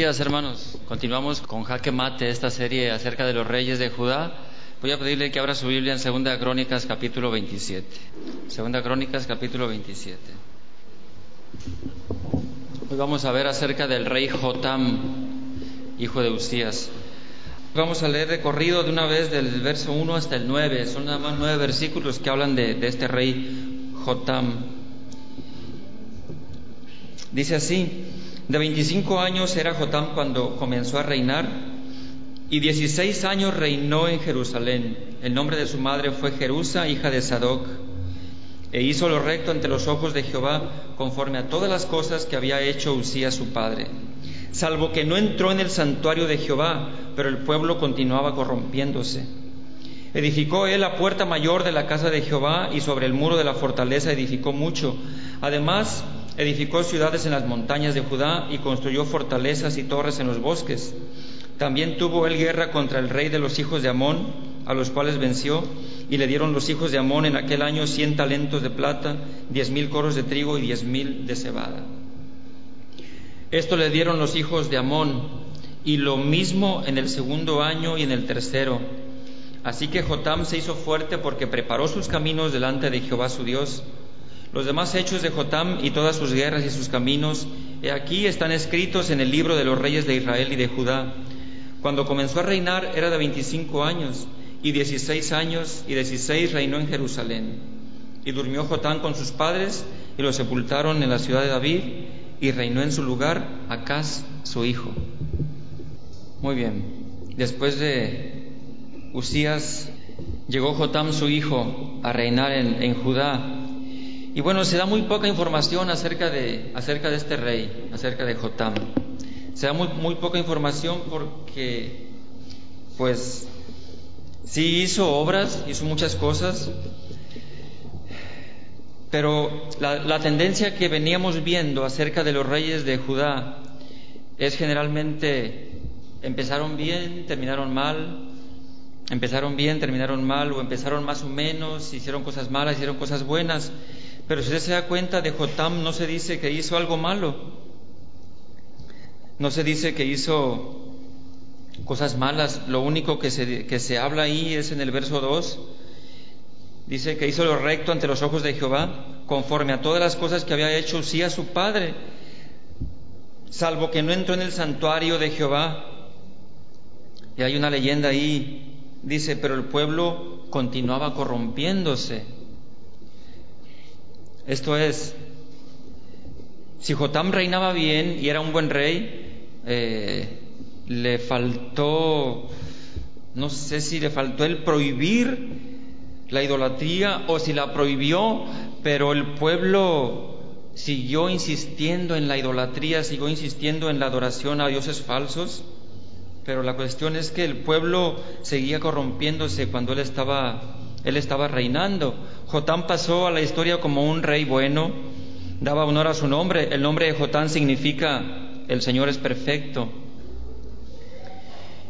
días hermanos, continuamos con Jaque Mate, esta serie acerca de los reyes de Judá. Voy a pedirle que abra su Biblia en Segunda Crónicas capítulo 27. Segunda Crónicas capítulo 27. Hoy vamos a ver acerca del rey Jotam, hijo de Usías. Vamos a leer recorrido de una vez del verso 1 hasta el 9. Son nada más nueve versículos que hablan de este rey Jotam. Dice así, de 25 años era Jotam cuando comenzó a reinar y 16 años reinó en Jerusalén. El nombre de su madre fue Jerusa, hija de Sadoc. E hizo lo recto ante los ojos de Jehová conforme a todas las cosas que había hecho Usías su padre. Salvo que no entró en el santuario de Jehová, pero el pueblo continuaba corrompiéndose. Edificó él la puerta mayor de la casa de Jehová y sobre el muro de la fortaleza edificó mucho. Además, edificó ciudades en las montañas de Judá y construyó fortalezas y torres en los bosques. También tuvo él guerra contra el rey de los hijos de Amón, a los cuales venció, y le dieron los hijos de Amón en aquel año cien talentos de plata, diez mil coros de trigo y diez mil de cebada. Esto le dieron los hijos de Amón, y lo mismo en el segundo año y en el tercero. Así que Jotam se hizo fuerte porque preparó sus caminos delante de Jehová su Dios. Los demás hechos de Jotam y todas sus guerras y sus caminos, he aquí están escritos en el libro de los reyes de Israel y de Judá. Cuando comenzó a reinar era de 25 años, y 16 años y 16 reinó en Jerusalén. Y durmió Jotam con sus padres, y lo sepultaron en la ciudad de David, y reinó en su lugar Acaz, su hijo. Muy bien, después de Usías, llegó Jotam, su hijo, a reinar en, en Judá. Y bueno, se da muy poca información acerca de, acerca de este rey, acerca de Jotam. Se da muy, muy poca información porque, pues, sí hizo obras, hizo muchas cosas, pero la, la, tendencia que veníamos viendo acerca de los reyes de Judá es generalmente empezaron bien, terminaron mal, empezaron bien, terminaron mal, o empezaron más o menos, hicieron cosas malas, hicieron cosas buenas. Pero si usted se da cuenta de Jotam, no se dice que hizo algo malo. No se dice que hizo cosas malas. Lo único que se, que se habla ahí es en el verso 2. Dice que hizo lo recto ante los ojos de Jehová, conforme a todas las cosas que había hecho sí a su padre, salvo que no entró en el santuario de Jehová. Y hay una leyenda ahí, dice, pero el pueblo continuaba corrompiéndose. Esto es, si Jotam reinaba bien y era un buen rey, eh, le faltó, no sé si le faltó el prohibir la idolatría o si la prohibió, pero el pueblo siguió insistiendo en la idolatría, siguió insistiendo en la adoración a dioses falsos, pero la cuestión es que el pueblo seguía corrompiéndose cuando él estaba, él estaba reinando. Jotam pasó a la historia como un rey bueno, daba honor a su nombre. El nombre de Jotam significa el Señor es perfecto.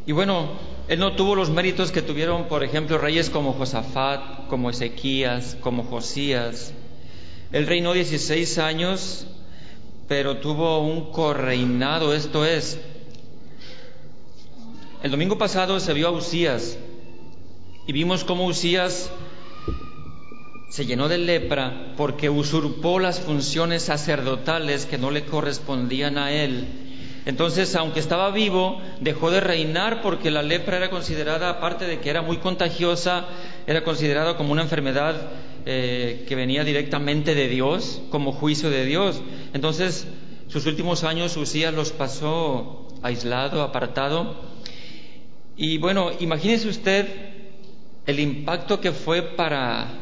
Y bueno, él no tuvo los méritos que tuvieron, por ejemplo, reyes como Josafat, como Ezequías, como Josías. Él reinó 16 años, pero tuvo un correinado, esto es, el domingo pasado se vio a Usías y vimos cómo Usías se llenó de lepra porque usurpó las funciones sacerdotales que no le correspondían a él. Entonces, aunque estaba vivo, dejó de reinar porque la lepra era considerada, aparte de que era muy contagiosa, era considerada como una enfermedad eh, que venía directamente de Dios, como juicio de Dios. Entonces, sus últimos años Usías los pasó aislado, apartado. Y bueno, imagínese usted el impacto que fue para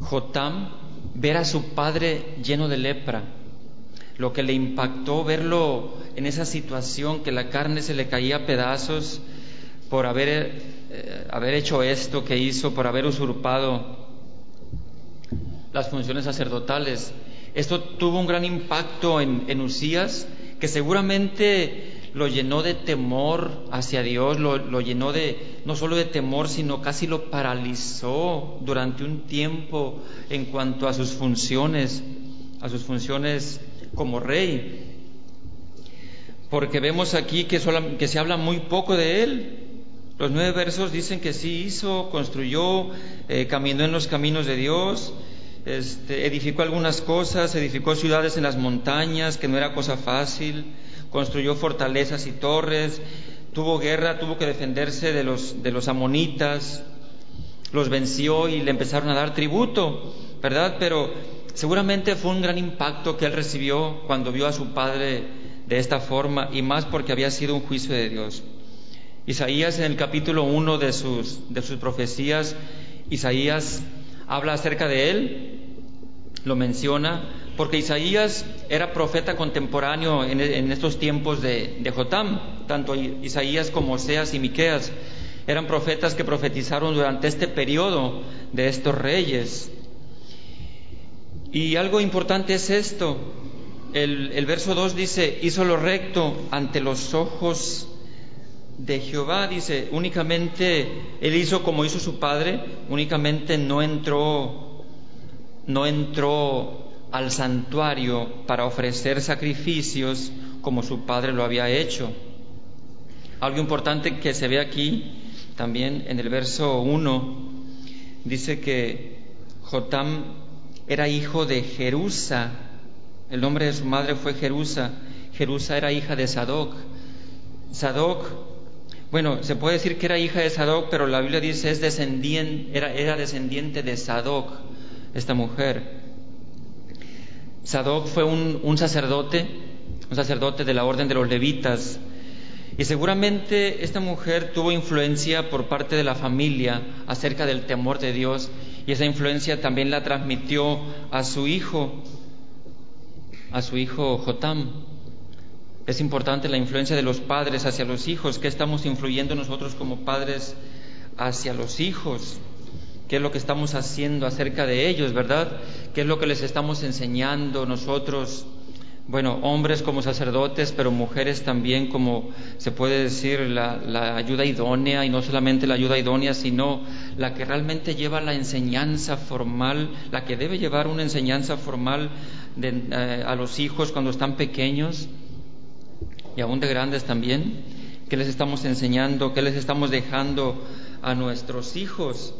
Jotam ver a su padre lleno de lepra, lo que le impactó verlo en esa situación que la carne se le caía a pedazos por haber, eh, haber hecho esto que hizo, por haber usurpado las funciones sacerdotales. Esto tuvo un gran impacto en, en Usías, que seguramente lo llenó de temor hacia Dios, lo, llenó de, no solo de temor, sino casi lo paralizó durante un tiempo en cuanto a sus funciones, a sus funciones como rey. porque vemos aquí que, que se habla muy poco de él. Los nueve versos dicen que sí hizo, construyó, eh, caminó en los caminos de Dios, este, edificó algunas cosas, edificó ciudades en las montañas, que no era cosa fácil, construyó fortalezas y torres, tuvo guerra, tuvo que defenderse de los, de los amonitas, los venció y le empezaron a dar tributo, ¿verdad? Pero seguramente fue un gran impacto que él recibió cuando vio a su padre de esta forma y más porque había sido un juicio de Dios. Isaías en el capítulo 1 de sus, de sus profecías, Isaías habla acerca de él, lo menciona, porque Isaías era profeta contemporáneo en, en estos tiempos de, de, Jotam, tanto Isaías como Oseas y Miqueas eran profetas que profetizaron durante este periodo de estos reyes. Y algo importante es esto, el, el verso 2 dice, hizo lo recto ante los ojos de Jehová, dice, únicamente él hizo como hizo su padre, únicamente no entró, no entró al santuario para ofrecer sacrificios como su padre lo había hecho. Algo importante que se ve aquí también en el verso 1 dice que Jotam era hijo de Jerusa, el nombre de su madre fue Jerusa, Jerusa era hija de Sadoc. Sadoc bueno, se puede decir que era hija de Sadoc, pero la Biblia dice es descendiente, era, era descendiente de Sadoc, esta mujer. Sadoc fue un, un sacerdote, un sacerdote de la orden de los levitas, y seguramente esta mujer tuvo influencia por parte de la familia acerca del temor de Dios, y esa influencia también la transmitió a su hijo, a su hijo Jotam. Es importante la influencia de los padres hacia los hijos. ¿Qué estamos influyendo nosotros como padres hacia los hijos? ¿Qué es lo que estamos haciendo acerca de ellos, verdad? ¿Qué es lo que les estamos enseñando nosotros? Bueno, hombres como sacerdotes, pero mujeres también como se puede decir la, ayuda idónea y no solamente la ayuda idónea, sino la que realmente lleva la enseñanza formal, la que debe llevar una enseñanza formal de, eh, a los hijos cuando están pequeños y aún de grandes también, ¿qué les estamos enseñando? ¿Qué les estamos dejando a nuestros hijos?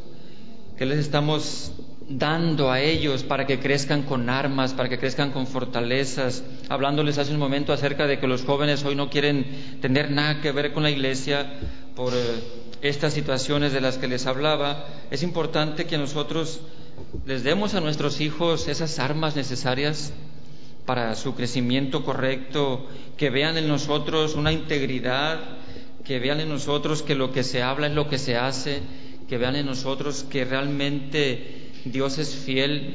¿Qué les estamos dando a ellos para que crezcan con armas, para que crezcan con fortalezas? Hablándoles hace un momento acerca de que los jóvenes hoy no quieren tener nada que ver con la iglesia por eh, estas situaciones de las que les hablaba. Es importante que nosotros les demos a nuestros hijos esas armas necesarias para su crecimiento correcto, que vean en nosotros una integridad, que vean en nosotros que lo que se habla es lo que se hace, que vean en nosotros que realmente Dios es fiel,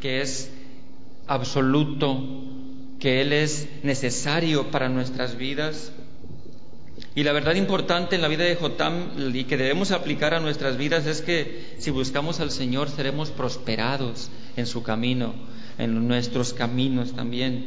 que es absoluto, que Él es necesario para nuestras vidas. Y la verdad importante en la vida de Jotam y que debemos aplicar a nuestras vidas es que si buscamos al Señor seremos prosperados en su camino en nuestros caminos también.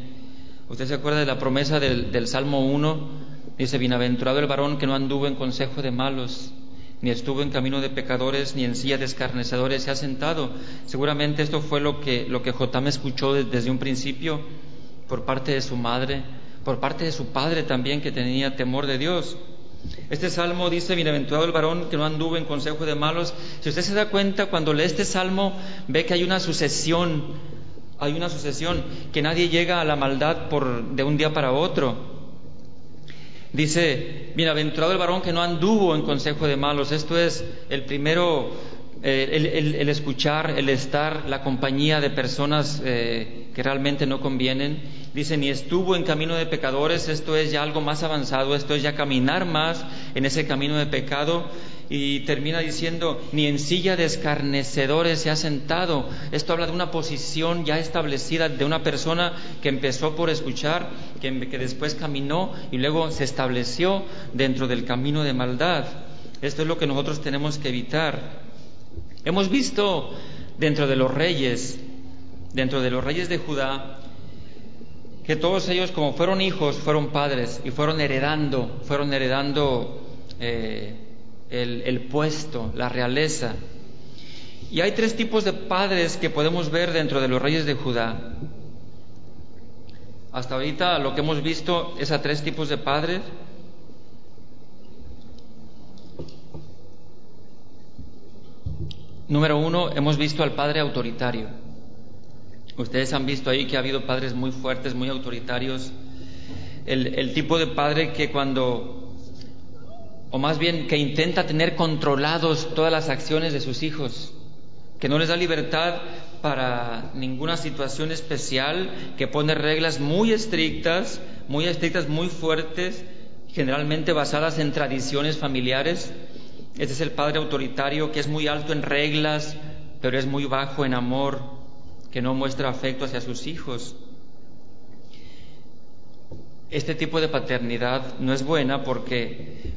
Usted se acuerda de la promesa del, Salmo 1, dice, bienaventurado el varón que no anduvo en consejo de malos, ni estuvo en camino de pecadores, ni en silla de escarnecedores se ha sentado. Seguramente esto fue lo que, lo que Jotam escuchó desde un principio por parte de su madre, por parte de su padre también, que tenía temor de Dios. Este salmo dice, bienaventurado el varón que no anduvo en consejo de malos. Si usted se da cuenta, cuando lee este salmo, ve que hay una sucesión hay una sucesión, que nadie llega a la maldad por, de un día para otro. Dice, bienaventurado el varón que no anduvo en consejo de malos. Esto es el primero, eh, el, escuchar, el estar, la compañía de personas eh, que realmente no convienen. Dice, ni estuvo en camino de pecadores, esto es ya algo más avanzado, esto es ya caminar más en ese camino de pecado y termina diciendo, ni en silla de escarnecedores se ha sentado. Esto habla de una posición ya establecida de una persona que empezó por escuchar, que, que después caminó y luego se estableció dentro del camino de maldad. Esto es lo que nosotros tenemos que evitar. Hemos visto dentro de los reyes, dentro de los reyes de Judá, que todos ellos como fueron hijos, fueron padres y fueron heredando, fueron heredando eh, el, puesto, la realeza. Y hay tres tipos de padres que podemos ver dentro de los reyes de Judá. Hasta ahorita lo que hemos visto es a tres tipos de padres. Número uno, hemos visto al padre autoritario. Ustedes han visto ahí que ha habido padres muy fuertes, muy autoritarios. El, el tipo de padre que cuando, o más bien que intenta tener controlados todas las acciones de sus hijos, que no les da libertad para ninguna situación especial, que pone reglas muy estrictas, muy estrictas, muy fuertes, generalmente basadas en tradiciones familiares. Este es el padre autoritario que es muy alto en reglas, pero es muy bajo en amor, que no muestra afecto hacia sus hijos. Este tipo de paternidad no es buena porque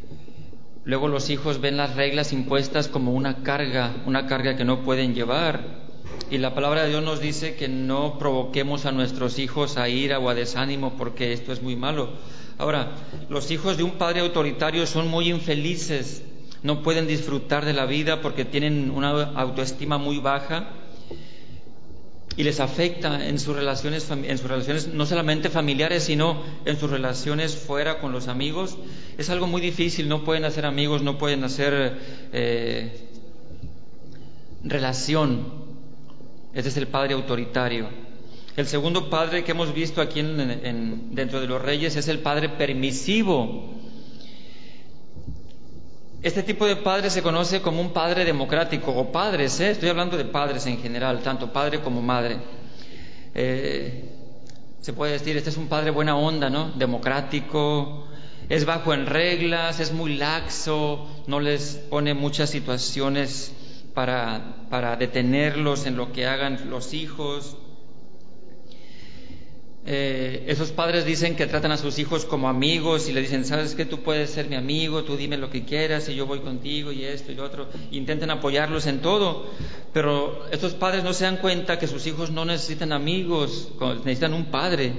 luego los hijos ven las reglas impuestas como una carga, una carga que no pueden llevar y la palabra de Dios nos dice que no provoquemos a nuestros hijos a ira o a desánimo porque esto es muy malo. Ahora, los hijos de un padre autoritario son muy infelices, no pueden disfrutar de la vida porque tienen una autoestima muy baja y les afecta en sus relaciones, en sus relaciones no solamente familiares, sino en sus relaciones fuera con los amigos. Es algo muy difícil, no pueden hacer amigos, no pueden hacer eh, relación ese es el padre autoritario. El segundo padre que hemos visto aquí en, dentro de los reyes es el padre permisivo. Este tipo de padre se conoce como un padre democrático o padres, ¿eh? estoy hablando de padres en general, tanto padre como madre. Eh, se puede decir, este es un padre buena onda, ¿no? Democrático, es bajo en reglas, es muy laxo, no les pone muchas situaciones para, para detenerlos en lo que hagan los hijos. Eh, esos padres dicen que tratan a sus hijos como amigos y le dicen, sabes que tú puedes ser mi amigo, tú dime lo que quieras y yo voy contigo y esto y lo otro. Intenten apoyarlos en todo, pero estos padres no se dan cuenta que sus hijos no necesitan amigos, necesitan un padre,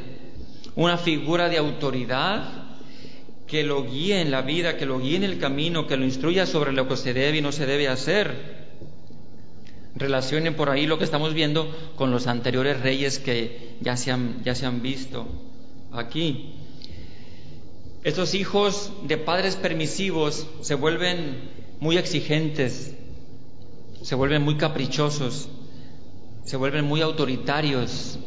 una figura de autoridad que lo guíe en la vida, que lo guíe en el camino, que lo instruya sobre lo que se debe y no se debe hacer relacionen por ahí lo que estamos viendo con los anteriores reyes que ya se han, ya se han visto aquí. Estos hijos de padres permisivos se vuelven muy exigentes, se vuelven muy caprichosos, se vuelven muy autoritarios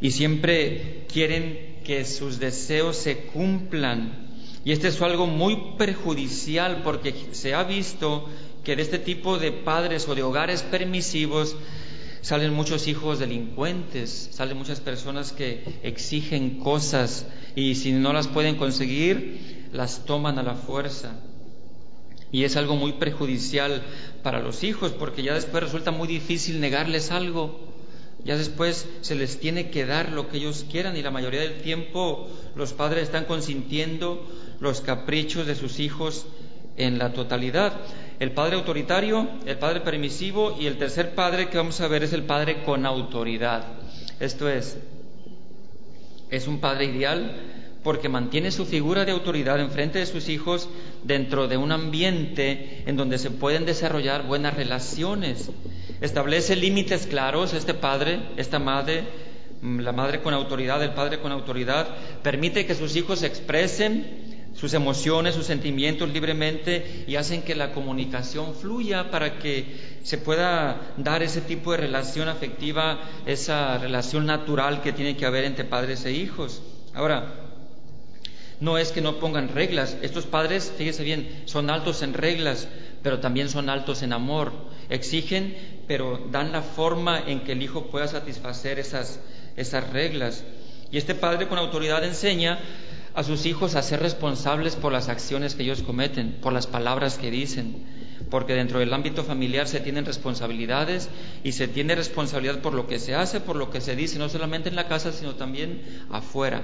y siempre quieren que sus deseos se cumplan. Y este es algo muy perjudicial porque se ha visto que de este tipo de padres o de hogares permisivos salen muchos hijos delincuentes, salen muchas personas que exigen cosas y si no las pueden conseguir, las toman a la fuerza. Y es algo muy perjudicial para los hijos porque ya después resulta muy difícil negarles algo. Ya después se les tiene que dar lo que ellos quieran y la mayoría del tiempo los padres están consintiendo los caprichos de sus hijos en la totalidad el padre autoritario, el padre permisivo y el tercer padre que vamos a ver es el padre con autoridad. Esto es, es un padre ideal porque mantiene su figura de autoridad en frente de sus hijos dentro de un ambiente en donde se pueden desarrollar buenas relaciones. Establece límites claros este padre, esta madre, la madre con autoridad, el padre con autoridad, permite que sus hijos se expresen sus emociones, sus sentimientos libremente y hacen que la comunicación fluya para que se pueda dar ese tipo de relación afectiva, esa relación natural que tiene que haber entre padres e hijos. Ahora, no es que no pongan reglas, estos padres, fíjese bien, son altos en reglas, pero también son altos en amor. Exigen, pero dan la forma en que el hijo pueda satisfacer esas, esas reglas. Y este padre con autoridad enseña a sus hijos a ser responsables por las acciones que ellos cometen, por las palabras que dicen, porque dentro del ámbito familiar se tienen responsabilidades y se tiene responsabilidad por lo que se hace, por lo que se dice, no solamente en la casa, sino también afuera.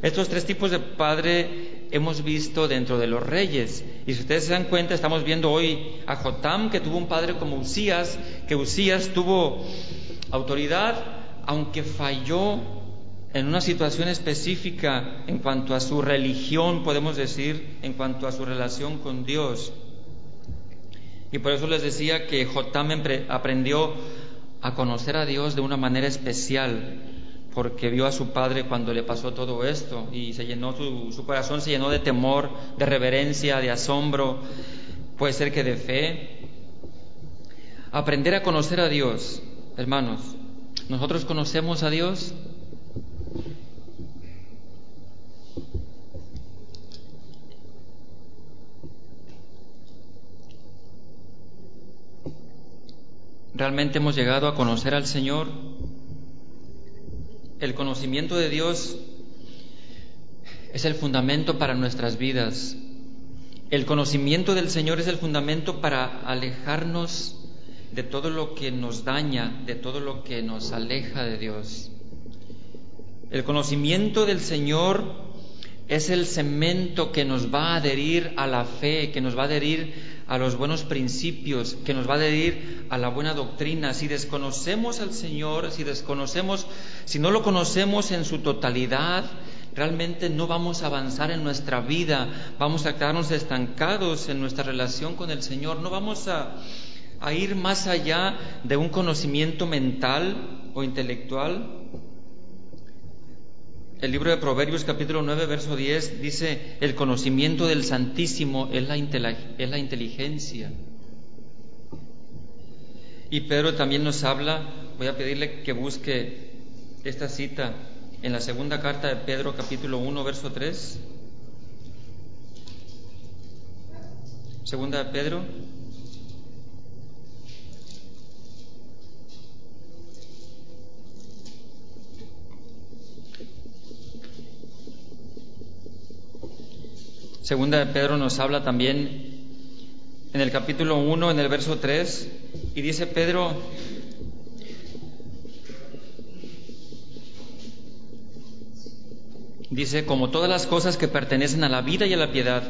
Estos tres tipos de padre hemos visto dentro de los reyes. Y si ustedes se dan cuenta, estamos viendo hoy a Jotam, que tuvo un padre como Usías, que Usías tuvo autoridad, aunque falló en una situación específica en cuanto a su religión, podemos decir, en cuanto a su relación con Dios. Y por eso les decía que Jotam aprendió a conocer a Dios de una manera especial, porque vio a su padre cuando le pasó todo esto y su corazón se llenó de temor, de reverencia, de asombro, puede ser que de fe. Aprender a conocer a Dios, hermanos. ¿Nosotros conocemos a Dios? ¿Realmente hemos llegado a conocer al Señor? El conocimiento de Dios es el fundamento para nuestras vidas. El conocimiento del Señor es el fundamento para alejarnos de todo lo que nos daña, de todo lo que nos aleja de Dios. El conocimiento del Señor es el cemento que nos va a adherir a la fe, que nos va a adherir a los buenos principios, que nos va a adherir a la buena doctrina. Si desconocemos al Señor, si desconocemos, si no lo conocemos en su totalidad, realmente no vamos a avanzar en nuestra vida, vamos a quedarnos estancados en nuestra relación con el Señor, no vamos a, ir más allá de un conocimiento mental o intelectual, el libro de Proverbios capítulo 9, verso 10 dice, el conocimiento del Santísimo es la, inteligencia. Y Pedro también nos habla, voy a pedirle que busque esta cita en la segunda carta de Pedro capítulo 1, verso 3. Segunda de Pedro Segunda de Pedro nos habla también en el capítulo 1, en el verso 3, y dice Pedro, dice, como todas las cosas que pertenecen a la vida y a la piedad,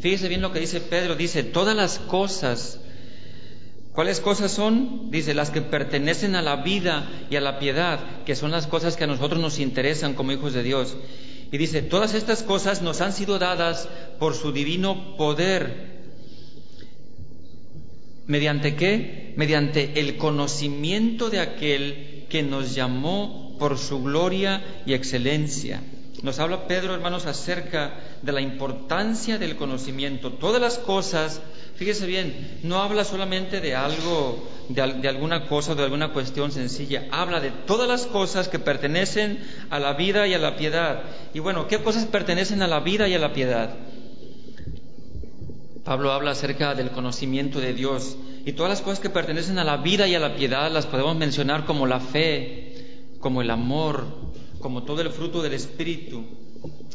fíjese bien lo que dice Pedro, dice, todas las cosas, ¿cuáles cosas son? Dice, las que pertenecen a la vida y a la piedad, que son las cosas que a nosotros nos interesan como hijos de Dios. Y dice, todas estas cosas nos han sido dadas por su divino poder. ¿Mediante qué? Mediante el conocimiento de aquel que nos llamó por su gloria y excelencia. Nos habla Pedro, hermanos, acerca de la importancia del conocimiento. Todas las cosas, fíjese bien, no habla solamente de algo, de, alguna cosa, de alguna cuestión sencilla. Habla de todas las cosas que pertenecen a la vida y a la piedad. Y bueno, ¿qué cosas pertenecen a la vida y a la piedad? Pablo habla acerca del conocimiento de Dios y todas las cosas que pertenecen a la vida y a la piedad las podemos mencionar como la fe, como el amor, como todo el fruto del Espíritu,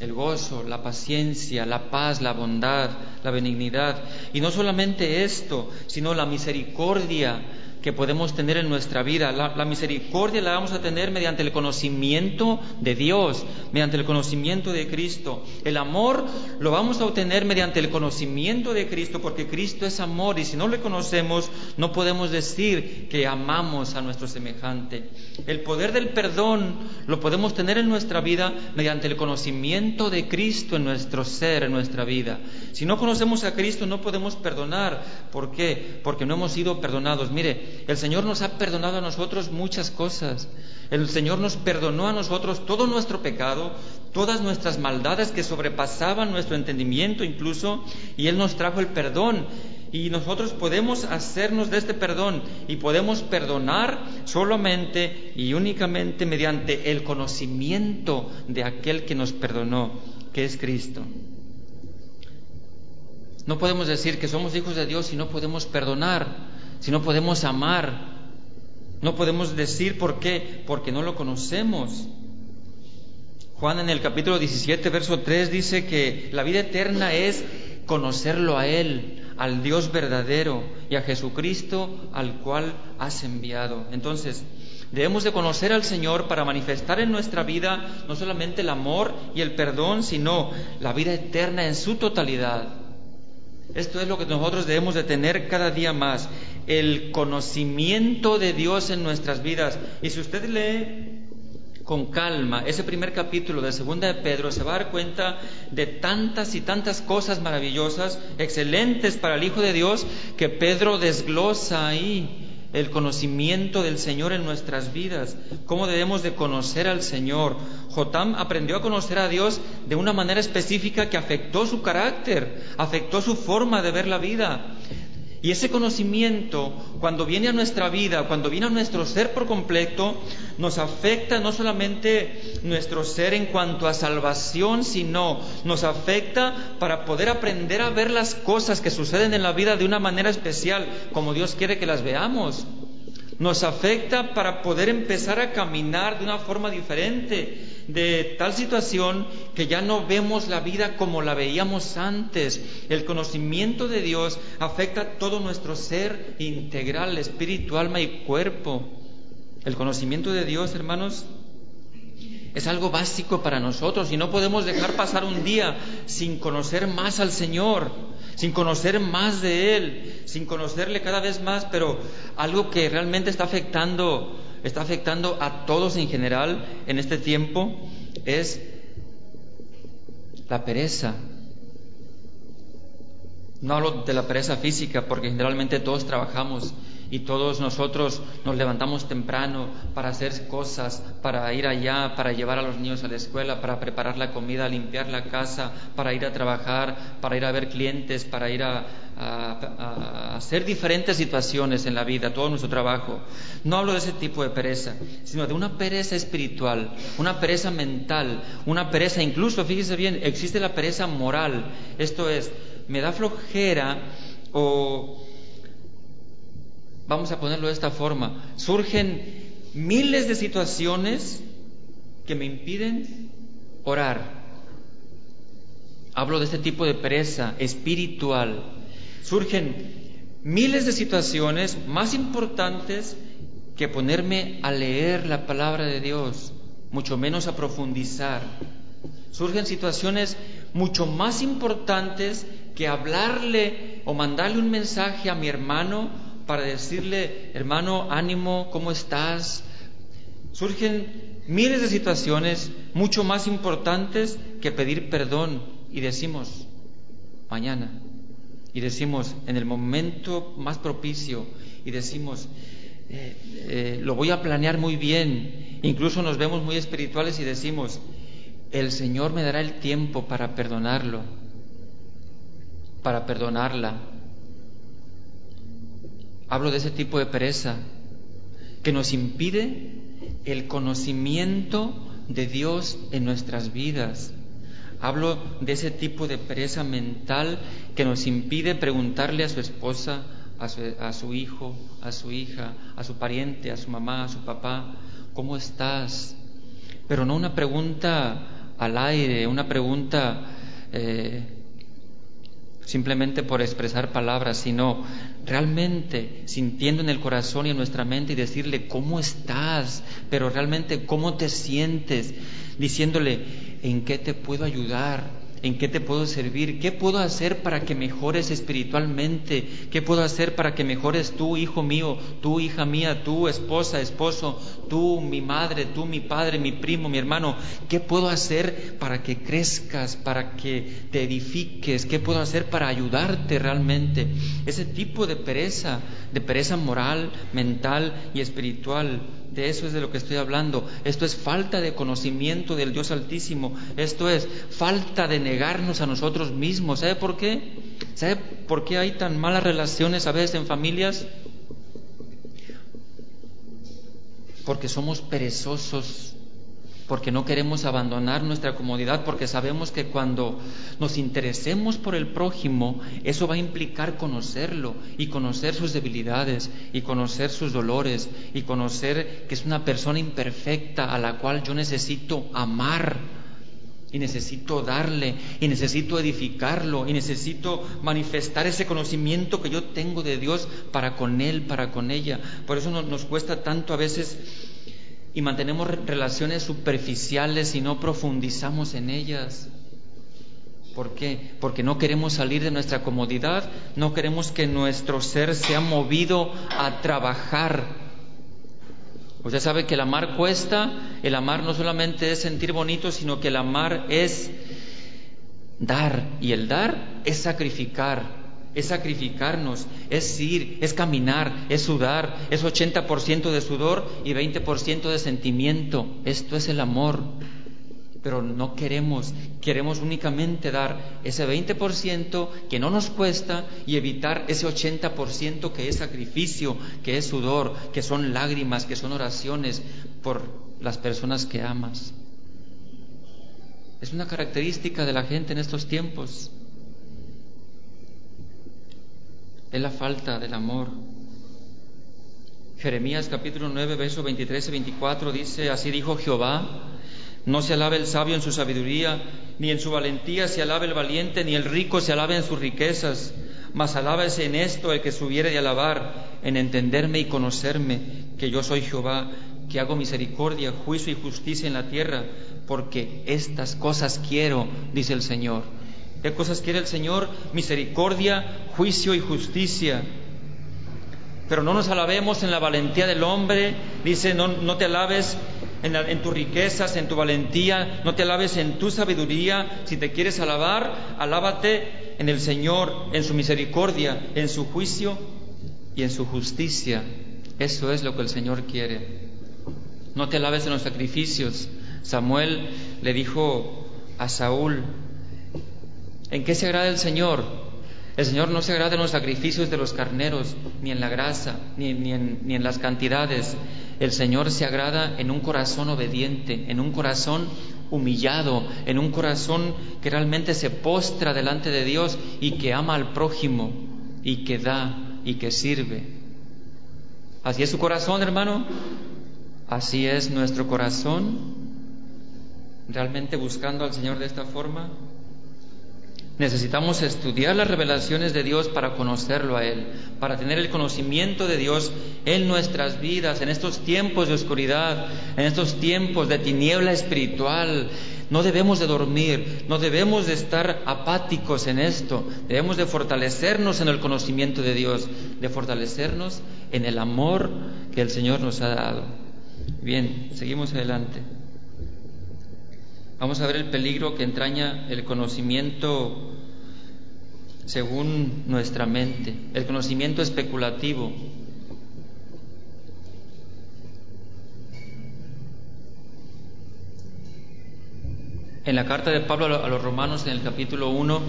el gozo, la paciencia, la paz, la bondad, la benignidad. Y no solamente esto, sino la misericordia, que podemos tener en nuestra vida. La, misericordia la vamos a tener mediante el conocimiento de Dios, mediante el conocimiento de Cristo. El amor lo vamos a obtener mediante el conocimiento de Cristo, porque Cristo es amor y si no le conocemos no podemos decir que amamos a nuestro semejante. El poder del perdón lo podemos tener en nuestra vida mediante el conocimiento de Cristo en nuestro ser, en nuestra vida. Si no conocemos a Cristo no podemos perdonar. ¿Por qué? Porque no hemos sido perdonados. Mire, el Señor nos ha perdonado a nosotros muchas cosas. El Señor nos perdonó a nosotros todo nuestro pecado, todas nuestras maldades que sobrepasaban nuestro entendimiento incluso, y Él nos trajo el perdón. Y nosotros podemos hacernos de este perdón y podemos perdonar solamente y únicamente mediante el conocimiento de aquel que nos perdonó, que es Cristo. No podemos decir que somos hijos de Dios y no podemos perdonar si no podemos amar? No podemos decir por qué, porque no lo conocemos. Juan en el capítulo 17, verso 3 dice que la vida eterna es conocerlo a Él, al Dios verdadero y a Jesucristo al cual has enviado. Entonces, debemos de conocer al Señor para manifestar en nuestra vida no solamente el amor y el perdón, sino la vida eterna en su totalidad. Esto es lo que nosotros debemos de tener cada día más, el conocimiento de Dios en nuestras vidas. Y si usted lee con calma ese primer capítulo de Segunda de Pedro, se va a dar cuenta de tantas y tantas cosas maravillosas, excelentes para el Hijo de Dios, que Pedro desglosa ahí el conocimiento del Señor en nuestras vidas, cómo debemos de conocer al Señor. Jotam aprendió a conocer a Dios de una manera específica que afectó su carácter, afectó su forma de ver la vida. Y ese conocimiento, cuando viene a nuestra vida, cuando viene a nuestro ser por completo, nos afecta no solamente nuestro ser en cuanto a salvación, sino nos afecta para poder aprender a ver las cosas que suceden en la vida de una manera especial, como Dios quiere que las veamos. Nos afecta para poder empezar a caminar de una forma diferente, de tal situación que ya no vemos la vida como la veíamos antes. El conocimiento de Dios afecta todo nuestro ser integral, espíritu, alma y cuerpo. El conocimiento de Dios, hermanos, es algo básico para nosotros y no podemos dejar pasar un día sin conocer más al Señor, sin conocer más de Él, sin conocerle cada vez más, pero algo que realmente está afectando está afectando a todos en general en este tiempo es la pereza. No hablo de la pereza física porque generalmente todos trabajamos y todos nosotros nos levantamos temprano para hacer cosas, para ir allá, para llevar a los niños a la escuela, para preparar la comida, limpiar la casa, para ir a trabajar, para ir a ver clientes, para ir a, hacer diferentes situaciones en la vida, todo nuestro trabajo. No hablo de ese tipo de pereza, sino de una pereza espiritual, una pereza mental, una pereza, incluso, fíjese bien, existe la pereza moral. Esto es, me da flojera o vamos a ponerlo de esta forma, surgen miles de situaciones que me impiden orar. Hablo de este tipo de pereza espiritual. Surgen miles de situaciones más importantes que ponerme a leer la palabra de Dios, mucho menos a profundizar. Surgen situaciones mucho más importantes que hablarle o mandarle un mensaje a mi hermano para decirle, hermano, ánimo, ¿cómo estás? Surgen miles de situaciones mucho más importantes que pedir perdón y decimos, mañana, y decimos, en el momento más propicio, y decimos, eh, eh, lo voy a planear muy bien, incluso nos vemos muy espirituales y decimos, el Señor me dará el tiempo para perdonarlo, para perdonarla. Hablo de ese tipo de pereza que nos impide el conocimiento de Dios en nuestras vidas. Hablo de ese tipo de pereza mental que nos impide preguntarle a su esposa, a su, hijo, a su hija, a su pariente, a su mamá, a su papá, ¿cómo estás? Pero no una pregunta al aire, una pregunta eh, simplemente por expresar palabras, sino realmente sintiendo en el corazón y en nuestra mente y decirle cómo estás, pero realmente cómo te sientes, diciéndole en qué te puedo ayudar, ¿En qué te puedo servir? ¿Qué puedo hacer para que mejores espiritualmente? ¿Qué puedo hacer para que mejores tú, hijo mío, tú, hija mía, tú, esposa, esposo, tú, mi madre, tú, mi padre, mi primo, mi hermano? ¿Qué puedo hacer para que crezcas, para que te edifiques? ¿Qué puedo hacer para ayudarte realmente? Ese tipo de pereza, de pereza moral, mental y espiritual de eso es de lo que estoy hablando. Esto es falta de conocimiento del Dios Altísimo. Esto es falta de negarnos a nosotros mismos. ¿Sabe por qué? ¿Sabe por qué hay tan malas relaciones a veces en familias? Porque somos perezosos porque no queremos abandonar nuestra comodidad, porque sabemos que cuando nos interesemos por el prójimo, eso va a implicar conocerlo y conocer sus debilidades y conocer sus dolores y conocer que es una persona imperfecta a la cual yo necesito amar y necesito darle y necesito edificarlo y necesito manifestar ese conocimiento que yo tengo de Dios para con él, para con ella. Por eso nos, cuesta tanto a veces y mantenemos relaciones superficiales y no profundizamos en ellas. ¿Por qué? Porque no queremos salir de nuestra comodidad, no queremos que nuestro ser sea movido a trabajar. Usted sabe que el amar cuesta, el amar no solamente es sentir bonito, sino que el amar es dar, y el dar es sacrificar. Es sacrificarnos, es ir, es caminar, es sudar, es 80% de sudor y 20% de sentimiento. Esto es el amor. Pero no queremos, queremos únicamente dar ese 20% que no nos cuesta y evitar ese 80% que es sacrificio, que es sudor, que son lágrimas, que son oraciones por las personas que amas. Es una característica de la gente en estos tiempos. Es la falta del amor. Jeremías capítulo 9, versos 23 y 24 dice, así dijo Jehová, no se alabe el sabio en su sabiduría, ni en su valentía se alabe el valiente, ni el rico se alabe en sus riquezas, mas alábese en esto el que subiere de alabar, en entenderme y conocerme, que yo soy Jehová, que hago misericordia, juicio y justicia en la tierra, porque estas cosas quiero, dice el Señor ¿Qué cosas quiere el Señor? Misericordia, juicio y justicia. Pero no nos alabemos en la valentía del hombre. Dice, no, te alabes en, en, tus riquezas, en tu valentía, no te alabes en tu sabiduría. Si te quieres alabar, alábate en el Señor, en su misericordia, en su juicio y en su justicia. Eso es lo que el Señor quiere. No te alabes en los sacrificios. Samuel le dijo a Saúl, ¿En qué se agrada el Señor? El Señor no se agrada en los sacrificios de los carneros, ni en la grasa, ni, en, ni en las cantidades. El Señor se agrada en un corazón obediente, en un corazón humillado, en un corazón que realmente se postra delante de Dios y que ama al prójimo y que da y que sirve. Así es su corazón, hermano. Así es nuestro corazón. Realmente buscando al Señor de esta forma. Necesitamos estudiar las revelaciones de Dios para conocerlo a Él, para tener el conocimiento de Dios en nuestras vidas, en estos tiempos de oscuridad, en estos tiempos de tiniebla espiritual. No debemos de dormir, no debemos de estar apáticos en esto, debemos de fortalecernos en el conocimiento de Dios, de fortalecernos en el amor que el Señor nos ha dado. Bien, seguimos adelante. Vamos a ver el peligro que entraña el conocimiento según nuestra mente, el conocimiento especulativo. En la carta de Pablo a los romanos en el capítulo 1,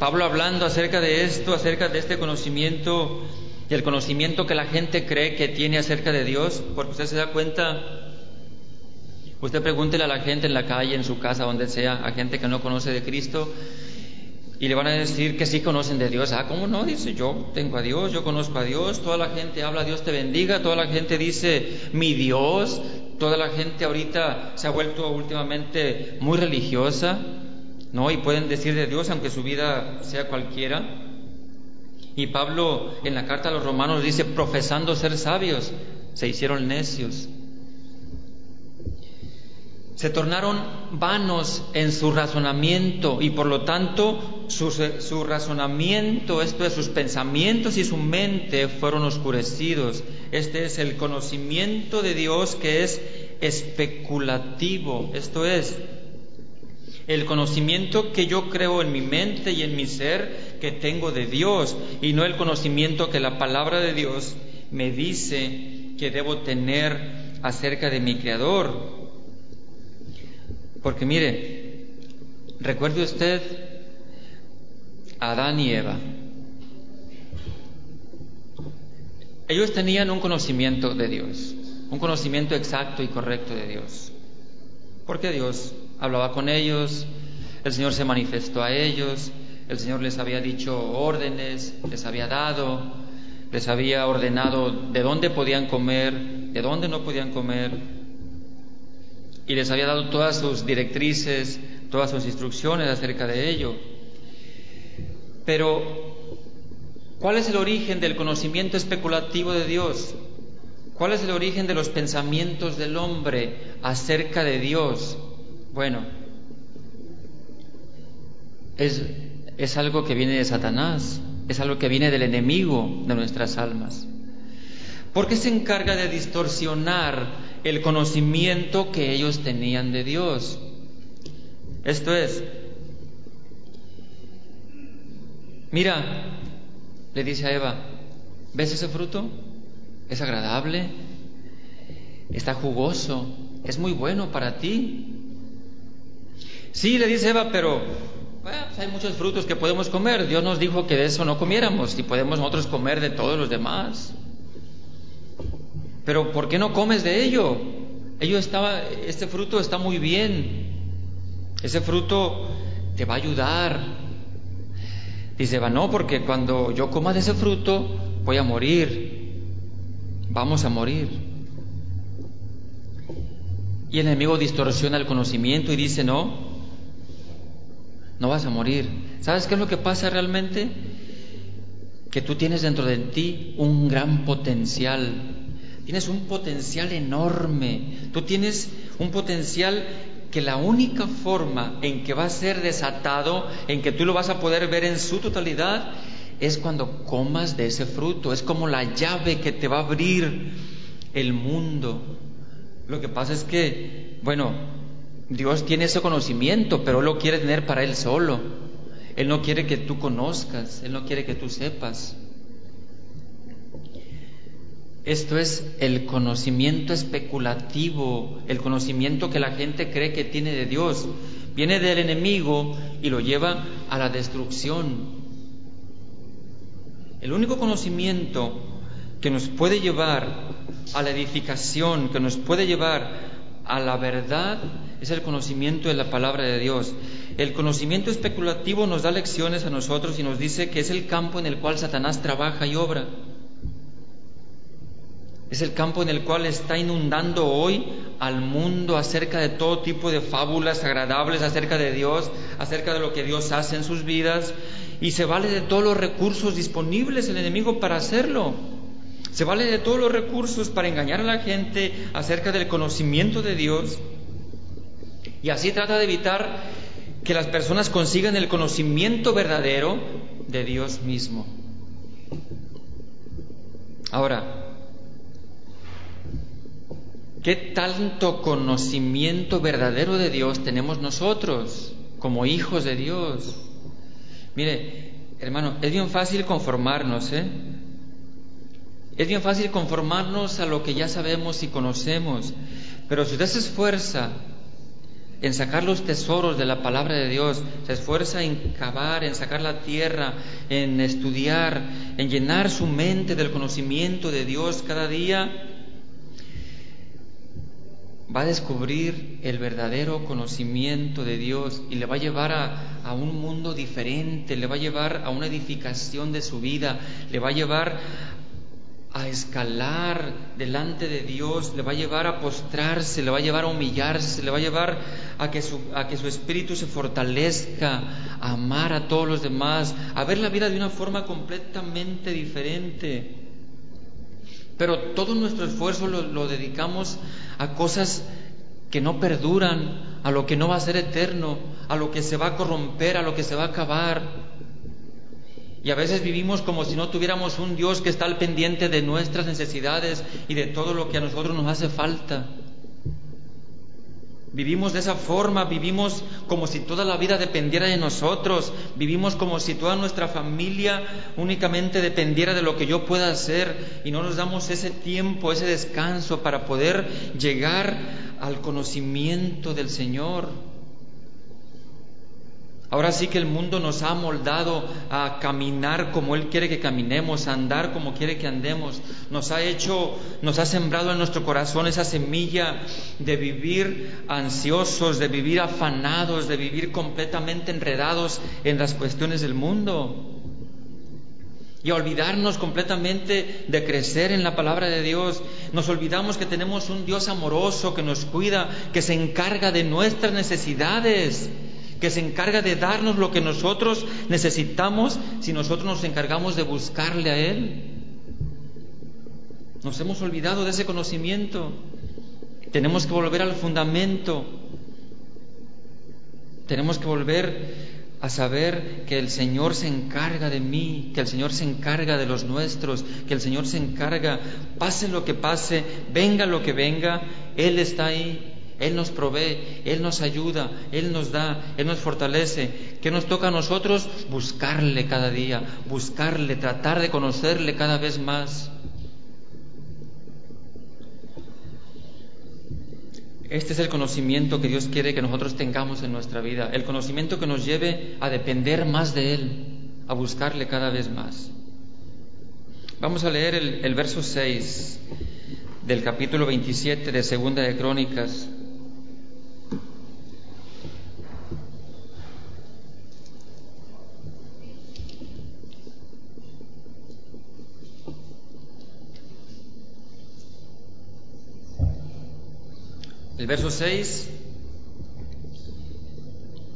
Pablo hablando acerca de esto, acerca de este conocimiento y el conocimiento que la gente cree que tiene acerca de Dios, porque usted se da cuenta Usted pregúntele a la gente en la calle, en su casa, donde sea, a gente que no conoce de Cristo, y le van a decir que sí conocen de Dios. Ah, ¿cómo no? Dice, yo tengo a Dios, yo conozco a Dios, toda la gente habla, Dios te bendiga, toda la gente dice, mi Dios, toda la gente ahorita se ha vuelto últimamente muy religiosa, ¿no? Y pueden decir de Dios, aunque su vida sea cualquiera. Y Pablo en la carta a los romanos dice, profesando ser sabios, se hicieron necios se tornaron vanos en su razonamiento y por lo tanto su, razonamiento, esto es, sus pensamientos y su mente fueron oscurecidos. Este es el conocimiento de Dios que es especulativo, esto es, el conocimiento que yo creo en mi mente y en mi ser que tengo de Dios y no el conocimiento que la palabra de Dios me dice que debo tener acerca de mi Creador. Porque mire, recuerde usted a Adán y Eva. Ellos tenían un conocimiento de Dios, un conocimiento exacto y correcto de Dios. Porque Dios hablaba con ellos, el Señor se manifestó a ellos, el Señor les había dicho órdenes, les había dado, les había ordenado de dónde podían comer, de dónde no podían comer, y les había dado todas sus directrices, todas sus instrucciones acerca de ello. Pero, ¿cuál es el origen del conocimiento especulativo de Dios? ¿Cuál es el origen de los pensamientos del hombre acerca de Dios? Bueno, es, es algo que viene de Satanás, es algo que viene del enemigo de nuestras almas. ¿Por qué se encarga de distorsionar el conocimiento que ellos tenían de Dios. Esto es, mira, le dice a Eva, ¿ves ese fruto? Es agradable, está jugoso, es muy bueno para ti. Sí, le dice Eva, pero pues hay muchos frutos que podemos comer. Dios nos dijo que de eso no comiéramos y podemos nosotros comer de todos los demás. Pero ¿por qué no comes de ello? Ello estaba, este fruto está muy bien. Ese fruto te va a ayudar. Dice Eva, no, porque cuando yo coma de ese fruto voy a morir. Vamos a morir. Y el enemigo distorsiona el conocimiento y dice, no, no vas a morir. ¿Sabes qué es lo que pasa realmente? Que tú tienes dentro de ti un gran potencial. Tienes un potencial enorme. Tú tienes un potencial que la única forma en que va a ser desatado, en que tú lo vas a poder ver en su totalidad, es cuando comas de ese fruto. Es como la llave que te va a abrir el mundo. Lo que pasa es que, bueno, Dios tiene ese conocimiento, pero Él lo quiere tener para Él solo. Él no quiere que tú conozcas, Él no quiere que tú sepas. Esto es el conocimiento especulativo, el conocimiento que la gente cree que tiene de Dios. Viene del enemigo y lo lleva a la destrucción. El único conocimiento que nos puede llevar a la edificación, que nos puede llevar a la verdad, es el conocimiento de la palabra de Dios. El conocimiento especulativo nos da lecciones a nosotros y nos dice que es el campo en el cual Satanás trabaja y obra. Es el campo en el cual está inundando hoy al mundo acerca de todo tipo de fábulas agradables acerca de Dios, acerca de lo que Dios hace en sus vidas, y se vale de todos los recursos disponibles el enemigo para hacerlo. Se vale de todos los recursos para engañar a la gente acerca del conocimiento de Dios y así trata de evitar que las personas consigan el conocimiento verdadero de Dios mismo. Ahora, ¿qué tanto conocimiento verdadero de Dios tenemos nosotros como hijos de Dios? Mire, hermano, es bien fácil conformarnos, ¿eh? Es bien fácil conformarnos a lo que ya sabemos y conocemos, pero si usted se esfuerza en sacar los tesoros de la palabra de Dios, se esfuerza en cavar, en sacar la tierra, en estudiar, en llenar su mente del conocimiento de Dios cada día, va a descubrir el verdadero conocimiento de Dios y le va a llevar a, un mundo diferente, le va a llevar a una edificación de su vida, le va a llevar a escalar delante de Dios, le va a llevar a postrarse, le va a llevar a humillarse, le va a llevar a que su, a que su espíritu se fortalezca, a amar a todos los demás, a ver la vida de una forma completamente diferente. Pero todo nuestro esfuerzo lo, lo dedicamos a cosas que no perduran, a lo que no va a ser eterno, a lo que se va a corromper, a lo que se va a acabar. Y a veces vivimos como si no tuviéramos un Dios que está al pendiente de nuestras necesidades y de todo lo que a nosotros nos hace falta. Vivimos de esa forma, vivimos como si toda la vida dependiera de nosotros, vivimos como si toda nuestra familia únicamente dependiera de lo que yo pueda hacer y no nos damos ese tiempo, ese descanso para poder llegar al conocimiento del Señor. Ahora sí que el mundo nos ha moldado a caminar como Él quiere que caminemos, a andar como quiere que andemos. Nos ha hecho, nos ha sembrado en nuestro corazón esa semilla de vivir ansiosos, de vivir afanados, de vivir completamente enredados en las cuestiones del mundo. Y a olvidarnos completamente de crecer en la palabra de Dios. Nos olvidamos que tenemos un Dios amoroso que nos cuida, que se encarga de nuestras necesidades que se encarga de darnos lo que nosotros necesitamos si nosotros nos encargamos de buscarle a Él. Nos hemos olvidado de ese conocimiento. Tenemos que volver al fundamento. Tenemos que volver a saber que el Señor se encarga de mí, que el Señor se encarga de los nuestros, que el Señor se encarga, pase lo que pase, venga lo que venga, Él está ahí él nos provee, Él nos ayuda, Él nos da, Él nos fortalece. ¿Qué nos toca a nosotros? Buscarle cada día, buscarle, tratar de conocerle cada vez más. Este es el conocimiento que Dios quiere que nosotros tengamos en nuestra vida, el conocimiento que nos lleve a depender más de Él, a buscarle cada vez más. Vamos a leer el, verso 6 del capítulo 27 de Segunda de Crónicas. El verso 6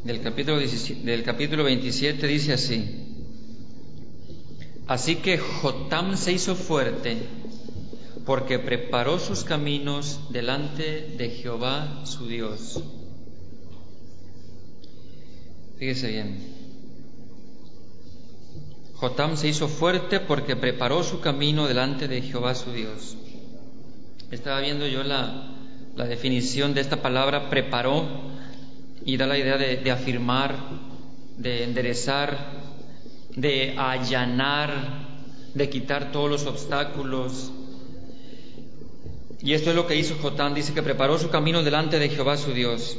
del capítulo, del capítulo 27 dice así. Así que Jotam se hizo fuerte porque preparó sus caminos delante de Jehová su Dios. Fíjese bien. Jotam se hizo fuerte porque preparó su camino delante de Jehová su Dios. Estaba viendo yo la, la definición de esta palabra preparó y da la idea de, afirmar, de enderezar, de allanar, de quitar todos los obstáculos. Y esto es lo que hizo Jotán, dice que preparó su camino delante de Jehová su Dios.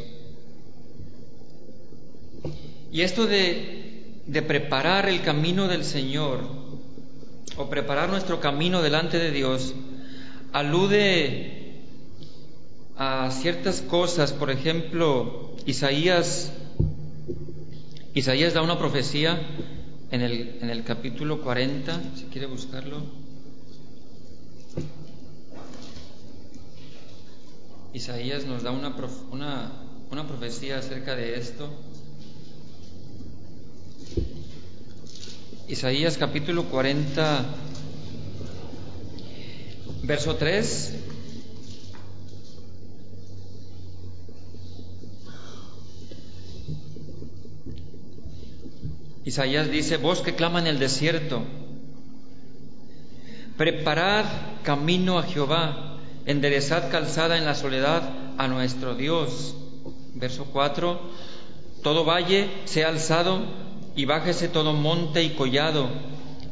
Y esto de, de preparar el camino del Señor, o preparar nuestro camino delante de Dios, alude a ciertas cosas, por ejemplo, Isaías, Isaías da una profecía en el, en el capítulo 40, si quiere buscarlo. Isaías nos da una, una, una profecía acerca de esto. Isaías capítulo 40, verso 3. Isaías dice, vos que clama en el desierto, preparad camino a Jehová, enderezad calzada en la soledad a nuestro Dios. Verso 4, todo valle sea alzado y bájese todo monte y collado,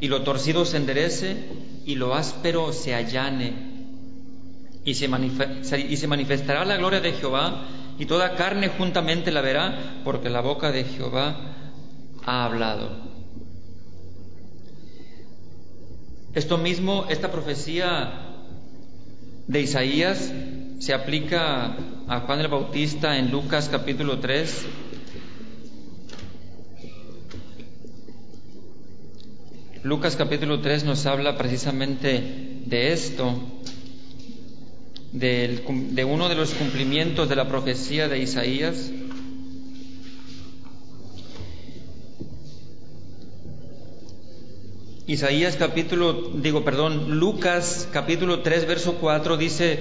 y lo torcido se enderece y lo áspero se allane. Y se, y se manifestará la gloria de Jehová, y toda carne juntamente la verá, porque la boca de Jehová ha hablado. Esto mismo, esta profecía de Isaías se aplica a Juan el Bautista en Lucas capítulo 3. Lucas capítulo 3 nos habla precisamente de esto, de uno de los cumplimientos de la profecía de Isaías. Isaías capítulo, digo, perdón, Lucas capítulo 3, verso 4 dice,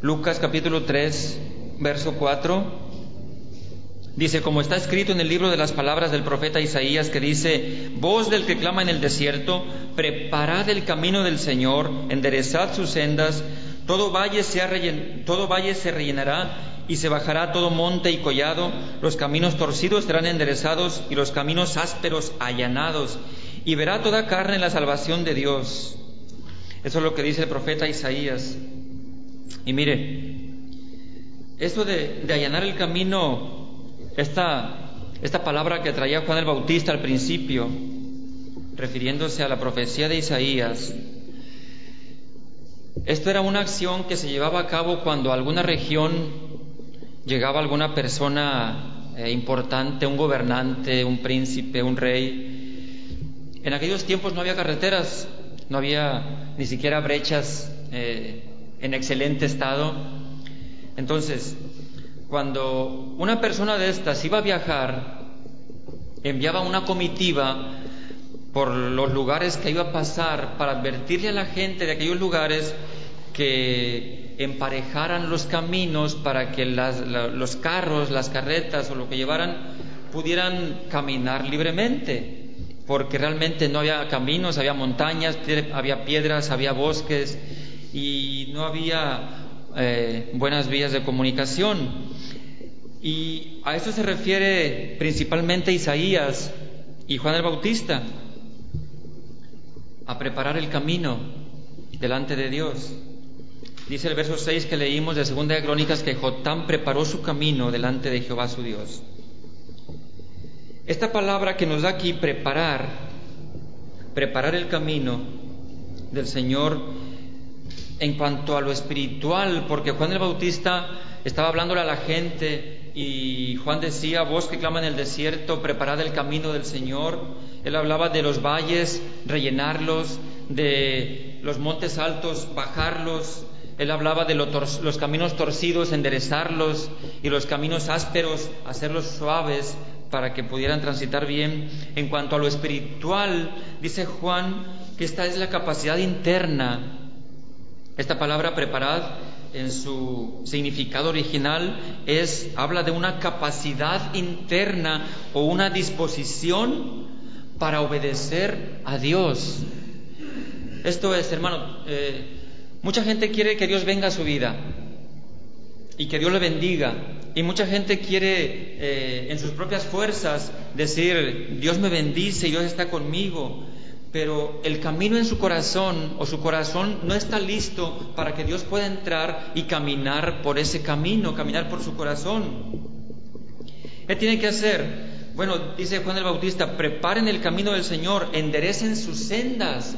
Lucas capítulo 3, verso 4, dice, como está escrito en el libro de las palabras del profeta Isaías que dice, voz del que clama en el desierto, preparad el camino del Señor, enderezad sus sendas, todo valle, todo valle se rellenará y se bajará todo monte y collado, los caminos torcidos serán enderezados y los caminos ásperos allanados y verá toda carne la salvación de Dios. Eso es lo que dice el profeta Isaías. Y mire, esto de, allanar el camino, esta, esta palabra que traía Juan el Bautista al principio, refiriéndose a la profecía de Isaías, esto era una acción que se llevaba a cabo cuando a alguna región llegaba alguna persona eh, importante, un gobernante, un príncipe, un rey, en aquellos tiempos no había carreteras, no había ni siquiera brechas eh, en excelente estado. Entonces, cuando una persona de estas iba a viajar, enviaba una comitiva por los lugares que iba a pasar para advertirle a la gente de aquellos lugares que emparejaran los caminos para que los carros, las carretas o lo que llevaran pudieran caminar libremente porque realmente no había caminos, había montañas, había piedras, había bosques y no había eh, buenas vías de comunicación. Y a esto se refiere principalmente Isaías y Juan el Bautista, a preparar el camino delante de Dios. Dice el verso 6 que leímos de Segunda de Crónicas que Jotam preparó su camino delante de Jehová su Dios. Esta palabra que nos da aquí preparar, preparar el camino del Señor en cuanto a lo espiritual, porque Juan el Bautista estaba hablándole a la gente y Juan decía, vos que clama en el desierto, preparad el camino del Señor. Él hablaba de los valles, rellenarlos, de los montes altos, bajarlos. Él hablaba de los caminos torcidos, enderezarlos, y los caminos ásperos, hacerlos suaves para que pudieran transitar bien. En cuanto a lo espiritual, dice Juan que esta es la capacidad interna. Esta palabra preparad en su significado original es habla de una capacidad interna o una disposición para obedecer a Dios. Esto es, hermano, eh, mucha gente quiere que Dios venga a su vida y que Dios le bendiga. Y mucha gente quiere eh, en sus propias fuerzas decir, Dios me bendice, Dios está conmigo. Pero el camino en su corazón o su corazón no está listo para que Dios pueda entrar y caminar por ese camino, caminar por su corazón. ¿Qué tiene que hacer? Bueno, dice Juan el Bautista, preparen el camino del Señor, enderecen sus sendas.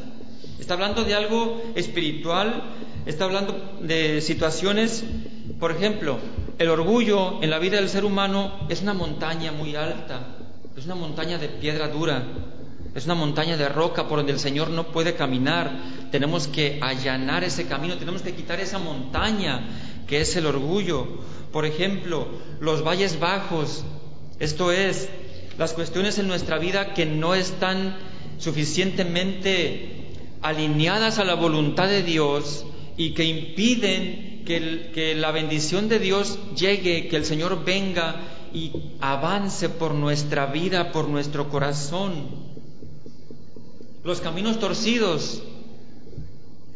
Está hablando de algo espiritual, está hablando de situaciones, por ejemplo, el orgullo en la vida del ser humano es una montaña muy alta, es una montaña de piedra dura, es una montaña de roca por donde el Señor no puede caminar. Tenemos que allanar ese camino, tenemos que quitar esa montaña que es el orgullo. Por ejemplo, los valles bajos, esto es, las cuestiones en nuestra vida que no están suficientemente alineadas a la voluntad de Dios y que impiden que, la bendición de Dios llegue, que el Señor venga y avance por nuestra vida, por nuestro corazón los caminos torcidos,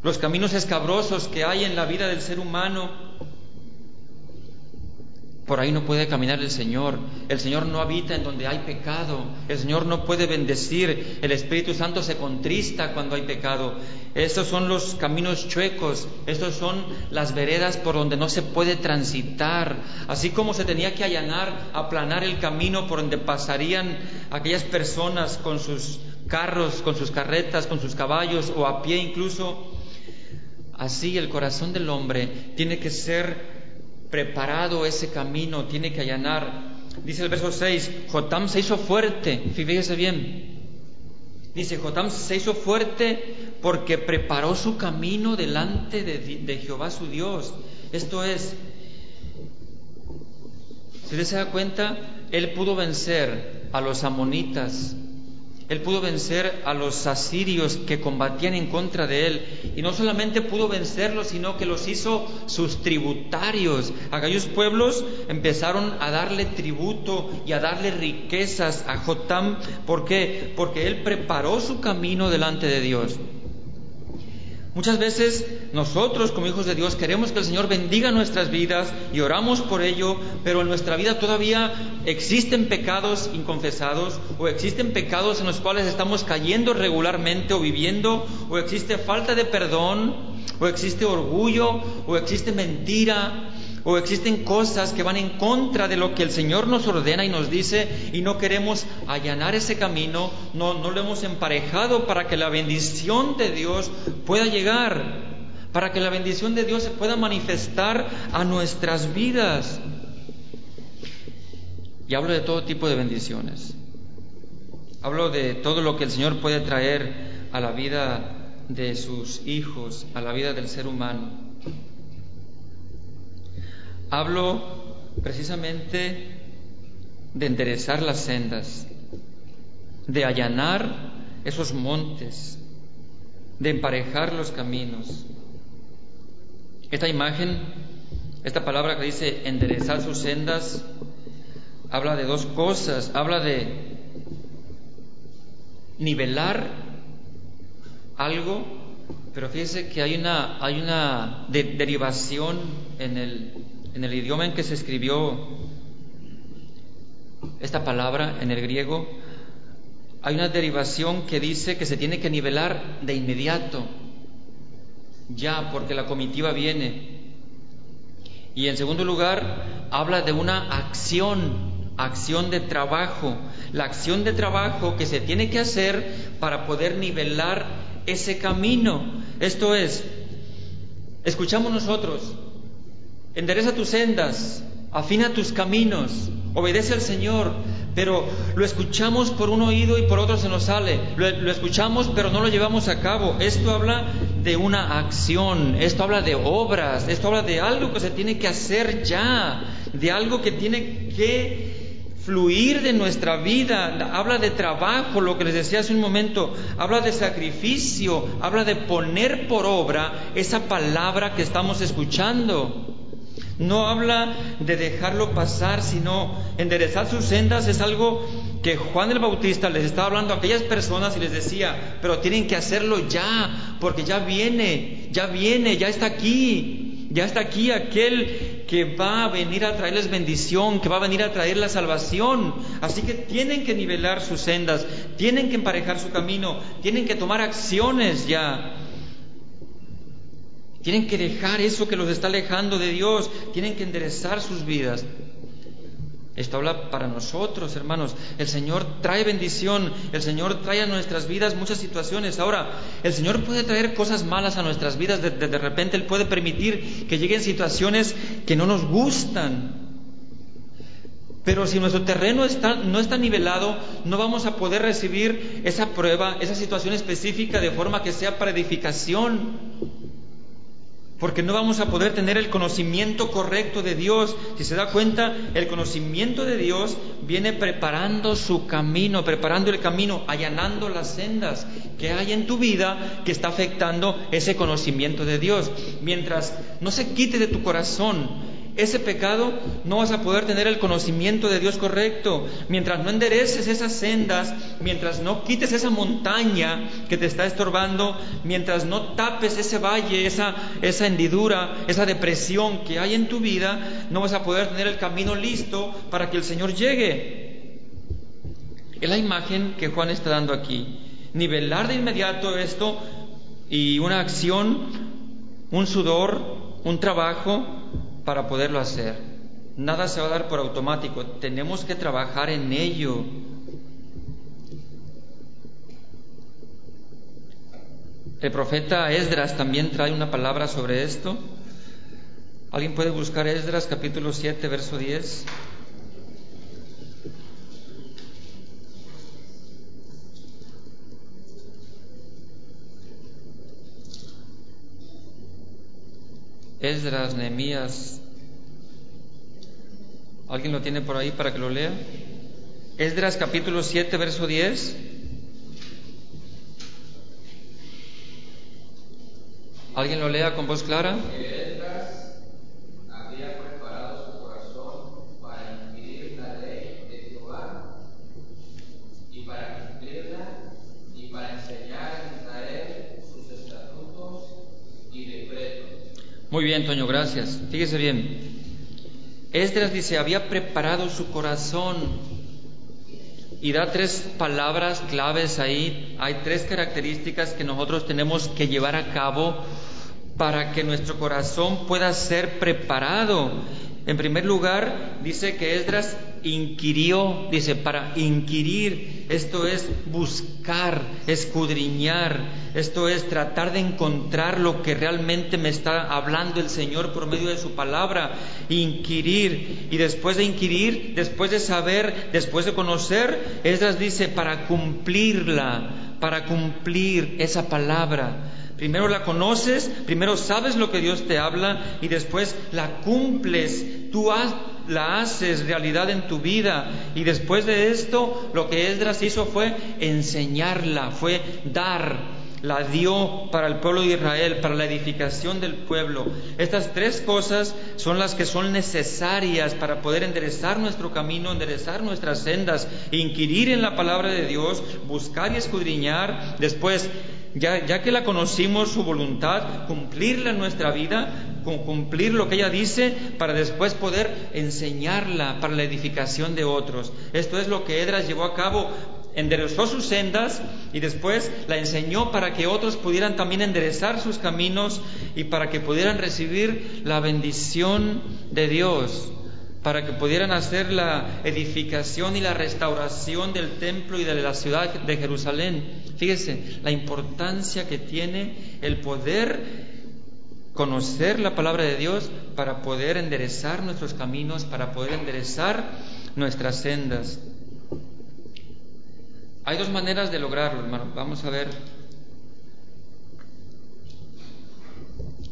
los caminos escabrosos que hay en la vida del ser humano. Por ahí no puede caminar el Señor. El Señor no habita en donde hay pecado. El Señor no puede bendecir. El Espíritu Santo se contrista cuando hay pecado. Estos son los caminos chuecos. Estos son las veredas por donde no se puede transitar. Así como se tenía que allanar, aplanar el camino por donde pasarían aquellas personas con sus carros, con sus carretas, con sus caballos o a pie incluso. Así el corazón del hombre tiene que ser preparado ese camino, tiene que allanar. Dice el verso 6, Jotam se hizo fuerte, fíjese bien. Dice, Jotam se hizo fuerte porque preparó su camino delante de, Jehová su Dios. Esto es, si usted se da cuenta, él pudo vencer a los amonitas, él pudo vencer a los asirios que combatían en contra de él. Y no solamente pudo vencerlos, sino que los hizo sus tributarios. Aquellos pueblos empezaron a darle tributo y a darle riquezas a Jotam. ¿Por qué? Porque él preparó su camino delante de Dios. Muchas veces nosotros como hijos de Dios queremos que el Señor bendiga nuestras vidas y oramos por ello, pero en nuestra vida todavía existen pecados inconfesados o existen pecados en los cuales estamos cayendo regularmente o viviendo o existe falta de perdón o existe orgullo o existe mentira o existen cosas que van en contra de lo que el Señor nos ordena y nos dice y no queremos allanar ese camino, no, no lo hemos emparejado para que la bendición de Dios pueda llegar, para que la bendición de Dios se pueda manifestar a nuestras vidas. Y hablo de todo tipo de bendiciones. Hablo de todo lo que el Señor puede traer a la vida de sus hijos, a la vida del ser humano. Hablo precisamente de enderezar las sendas, de allanar esos montes, de emparejar los caminos. Esta imagen, esta palabra que dice enderezar sus sendas, habla de dos cosas. Habla de nivelar algo, pero fíjese que hay una, hay una derivación en el, en el idioma en que se escribió esta palabra en el griego, hay una derivación que dice que se tiene que nivelar de inmediato, ya, porque la comitiva viene. Y en segundo lugar, habla de una acción, acción de trabajo, la acción de trabajo que se tiene que hacer para poder nivelar ese camino. Esto es, escuchamos nosotros, endereza tus sendas, afina tus caminos, obedece al Señor, pero lo escuchamos por un oído y por otro se nos sale. Lo, escuchamos pero no lo llevamos a cabo. Esto habla de una acción, esto habla de obras, esto habla de algo que se tiene que hacer ya, de algo que tiene que fluir de nuestra vida, habla de trabajo, lo que les decía hace un momento, habla de sacrificio, habla de poner por obra esa palabra que estamos escuchando. No habla de dejarlo pasar, sino enderezar sus sendas es algo que Juan el Bautista les estaba hablando a aquellas personas y les decía, pero tienen que hacerlo ya, porque ya viene, ya viene, ya está aquí, ya está aquí aquel que va a venir a traerles bendición, que va a venir a traer la salvación. Así que tienen que nivelar sus sendas, tienen que emparejar su camino, tienen que tomar acciones ya. Tienen que dejar eso que los está alejando de Dios. Tienen que enderezar sus vidas. Esto habla para nosotros, hermanos. El Señor trae bendición, el Señor trae a nuestras vidas muchas situaciones. Ahora, el Señor puede traer cosas malas a nuestras vidas, de, repente Él puede permitir que lleguen situaciones que no nos gustan. Pero si nuestro terreno está, no está nivelado, no vamos a poder recibir esa prueba, esa situación específica de forma que sea para edificación porque no vamos a poder tener el conocimiento correcto de Dios. Si se da cuenta, el conocimiento de Dios viene preparando su camino, preparando el camino, allanando las sendas que hay en tu vida que está afectando ese conocimiento de Dios. Mientras no se quite de tu corazón ese pecado, no vas a poder tener el conocimiento de Dios correcto. Mientras no endereces esas sendas, mientras no quites esa montaña que te está estorbando, mientras no tapes ese valle, esa, esa hendidura, esa depresión que hay en tu vida, no vas a poder tener el camino listo para que el Señor llegue. Es la imagen que Juan está dando aquí. Nivelar de inmediato esto y una acción, un sudor, un trabajo, para poderlo hacer. Nada se va a dar por automático, tenemos que trabajar en ello. El profeta Esdras también trae una palabra sobre esto. ¿Alguien puede buscar Esdras capítulo 7, verso 10? Esdras, Nehemías. ¿Alguien lo tiene por ahí para que lo lea? Esdras capítulo 7, verso 10. ¿Alguien lo lea con voz clara? Muy bien, Toño, gracias. Fíjese bien. Esdras dice, había preparado su corazón y da tres palabras claves ahí. Hay tres características que nosotros tenemos que llevar a cabo para que nuestro corazón pueda ser preparado. En primer lugar, dice que Esdras inquirió, dice, para inquirir, esto es buscar, escudriñar, esto es tratar de encontrar lo que realmente me está hablando el Señor por medio de su palabra, inquirir, y después de inquirir, después de saber, después de conocer, Esdras dice, para cumplirla, para cumplir esa palabra. Primero la conoces, primero sabes lo que Dios te habla y después la cumples. Tú la haces realidad en tu vida. Y después de esto, lo que Esdras hizo fue enseñarla, fue dar. La dio para el pueblo de Israel, para la edificación del pueblo. Estas tres cosas son las que son necesarias para poder enderezar nuestro camino, enderezar nuestras sendas, inquirir en la palabra de Dios, buscar y escudriñar. Después, ya, que la conocimos, su voluntad, cumplirla en nuestra vida, cumplir lo que ella dice para después poder enseñarla para la edificación de otros. Esto es lo que Edras llevó a cabo enderezó sus sendas y después la enseñó para que otros pudieran también enderezar sus caminos y para que pudieran recibir la bendición de Dios, para que pudieran hacer la edificación y la restauración del templo y de la ciudad de Jerusalén. Fíjese la importancia que tiene el poder conocer la palabra de Dios para poder enderezar nuestros caminos, para poder enderezar nuestras sendas. Hay dos maneras de lograrlo, hermano. Vamos a ver.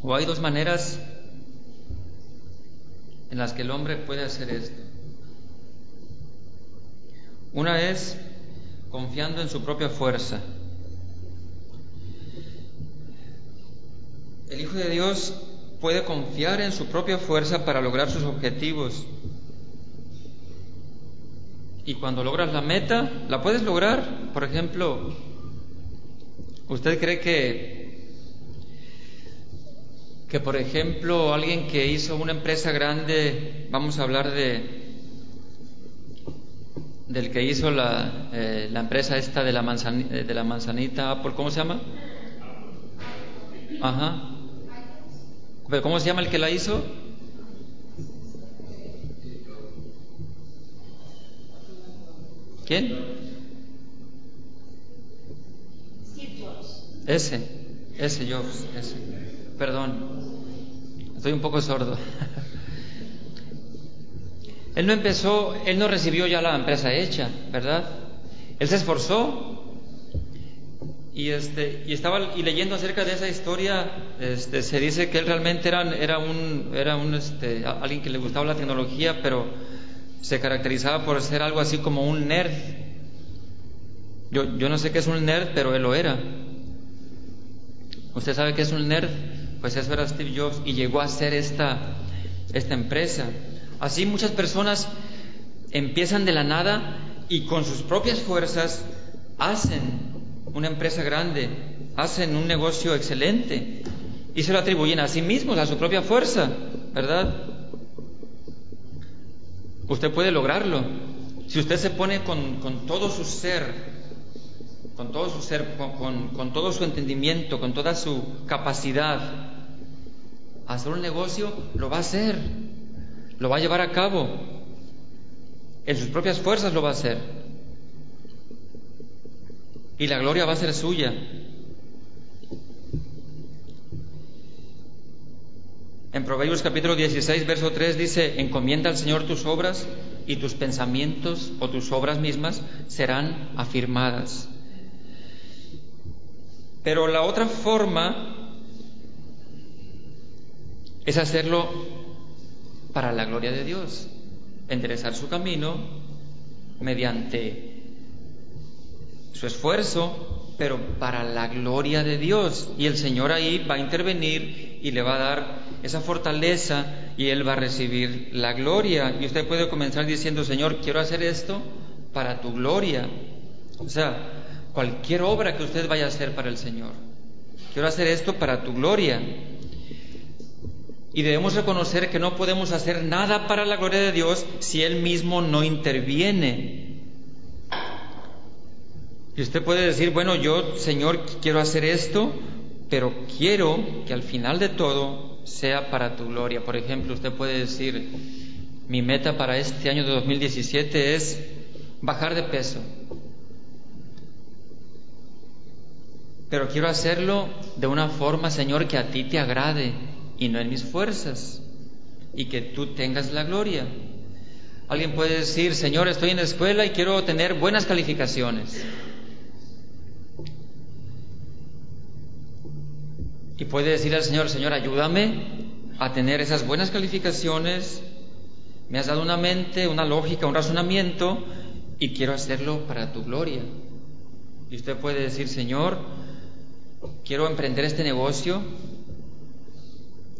O hay dos maneras en las que el hombre puede hacer esto. Una es confiando en su propia fuerza. El Hijo de Dios puede confiar en su propia fuerza para lograr sus objetivos. Y cuando logras la meta, la puedes lograr. Por ejemplo, ¿usted cree que que por ejemplo alguien que hizo una empresa grande, vamos a hablar de del que hizo la, eh, la empresa esta de la, manzanita, de la manzanita Apple, ¿cómo se llama? Ajá. ¿Pero cómo se llama el que la hizo? ¿Quién? Steve Jobs. Ese, ese Jobs, ese. Perdón, estoy un poco sordo. él no empezó, él no recibió ya la empresa hecha, ¿verdad? Él se esforzó y este y estaba y leyendo acerca de esa historia, este, se dice que él realmente era, era un era un este, alguien que le gustaba la tecnología, pero se caracterizaba por ser algo así como un nerd. Yo, yo no sé qué es un nerd, pero él lo era. ¿Usted sabe qué es un nerd? Pues eso era Steve Jobs y llegó a ser esta, esta empresa. Así muchas personas empiezan de la nada y con sus propias fuerzas hacen una empresa grande, hacen un negocio excelente y se lo atribuyen a sí mismos, a su propia fuerza, ¿verdad? Usted puede lograrlo. Si usted se pone con, todo su ser, con todo su ser, con, con, todo su entendimiento, con toda su capacidad, hacer un negocio, lo va a hacer, lo va a llevar a cabo. En sus propias fuerzas lo va a hacer. Y la gloria va a ser suya. En Proverbios capítulo 16, verso 3 dice, encomienda al Señor tus obras y tus pensamientos o tus obras mismas serán afirmadas. Pero la otra forma es hacerlo para la gloria de Dios, enderezar su camino mediante su esfuerzo, pero para la gloria de Dios. Y el Señor ahí va a intervenir y le va a dar esa fortaleza y Él va a recibir la gloria. Y usted puede comenzar diciendo, Señor, quiero hacer esto para tu gloria. O sea, cualquier obra que usted vaya a hacer para el Señor. Quiero hacer esto para tu gloria. Y debemos reconocer que no podemos hacer nada para la gloria de Dios si Él mismo no interviene. Y usted puede decir, bueno, yo, Señor, quiero hacer esto, pero quiero que al final de todo sea para tu gloria. Por ejemplo, usted puede decir, mi meta para este año de 2017 es bajar de peso. Pero quiero hacerlo de una forma, Señor, que a ti te agrade y no en mis fuerzas y que tú tengas la gloria. Alguien puede decir, Señor, estoy en la escuela y quiero tener buenas calificaciones. Y puede decir al Señor, Señor, ayúdame a tener esas buenas calificaciones, me has dado una mente, una lógica, un razonamiento, y quiero hacerlo para tu gloria. Y usted puede decir, Señor, quiero emprender este negocio,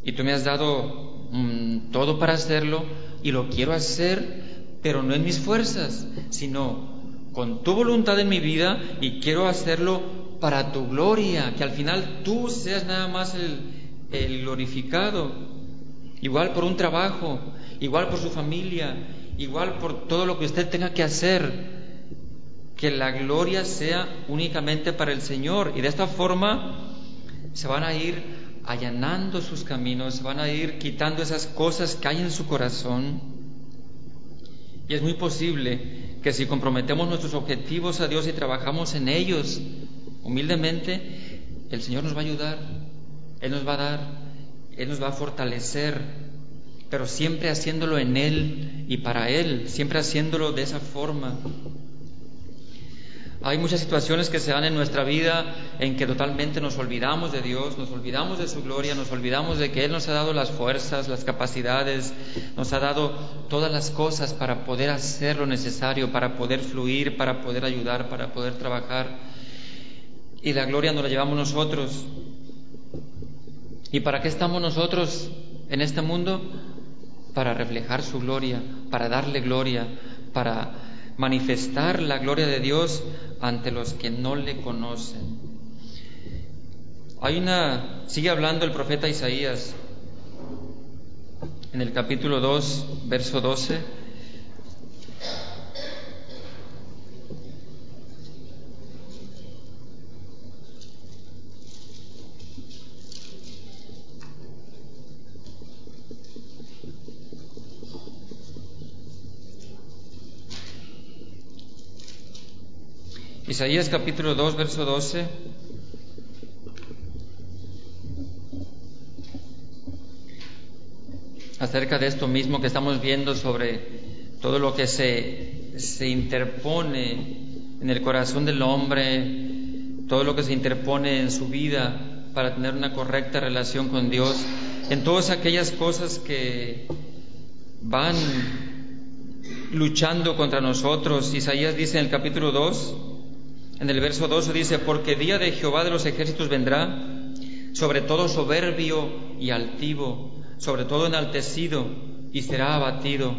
y tú me has dado mm, todo para hacerlo, y lo quiero hacer, pero no en mis fuerzas, sino con tu voluntad en mi vida, y quiero hacerlo para tu gloria, que al final tú seas nada más el, glorificado. igual por un trabajo, igual por su familia, igual por todo lo que usted tenga que hacer, que la gloria sea únicamente para el Señor. Y de esta forma se van a ir allanando sus caminos, van a ir quitando esas cosas que hay en su corazón. Y es muy posible que si comprometemos nuestros objetivos a Dios y trabajamos en ellos humildemente, el Señor nos va a ayudar, Él nos va a dar, Él nos va a fortalecer, pero siempre haciéndolo en Él y para Él, siempre haciéndolo de esa forma. Hay muchas situaciones que se dan en nuestra vida en que totalmente nos olvidamos de Dios, nos olvidamos de su gloria, nos olvidamos de que Él nos ha dado las fuerzas, las capacidades, nos ha dado todas las cosas para poder hacer lo necesario, para poder fluir, para poder ayudar, para poder trabajar. Y la gloria nos la llevamos nosotros. ¿Y para qué estamos nosotros en este mundo? Para reflejar su gloria, para darle gloria, para manifestar la gloria de Dios ante los que no le conocen. Hay una, sigue hablando el profeta Isaías en el capítulo 2, verso 12. Isaías capítulo 2, verso 12. Acerca de esto mismo que estamos viendo sobre todo lo que se, se interpone en el corazón del hombre, todo lo que se interpone en su vida para tener una correcta relación con Dios, en todas aquellas cosas que van luchando contra nosotros. Isaías dice en el capítulo 2, en el verso 12 dice, porque día de Jehová de los ejércitos vendrá, sobre todo soberbio y altivo, sobre todo enaltecido, y será abatido.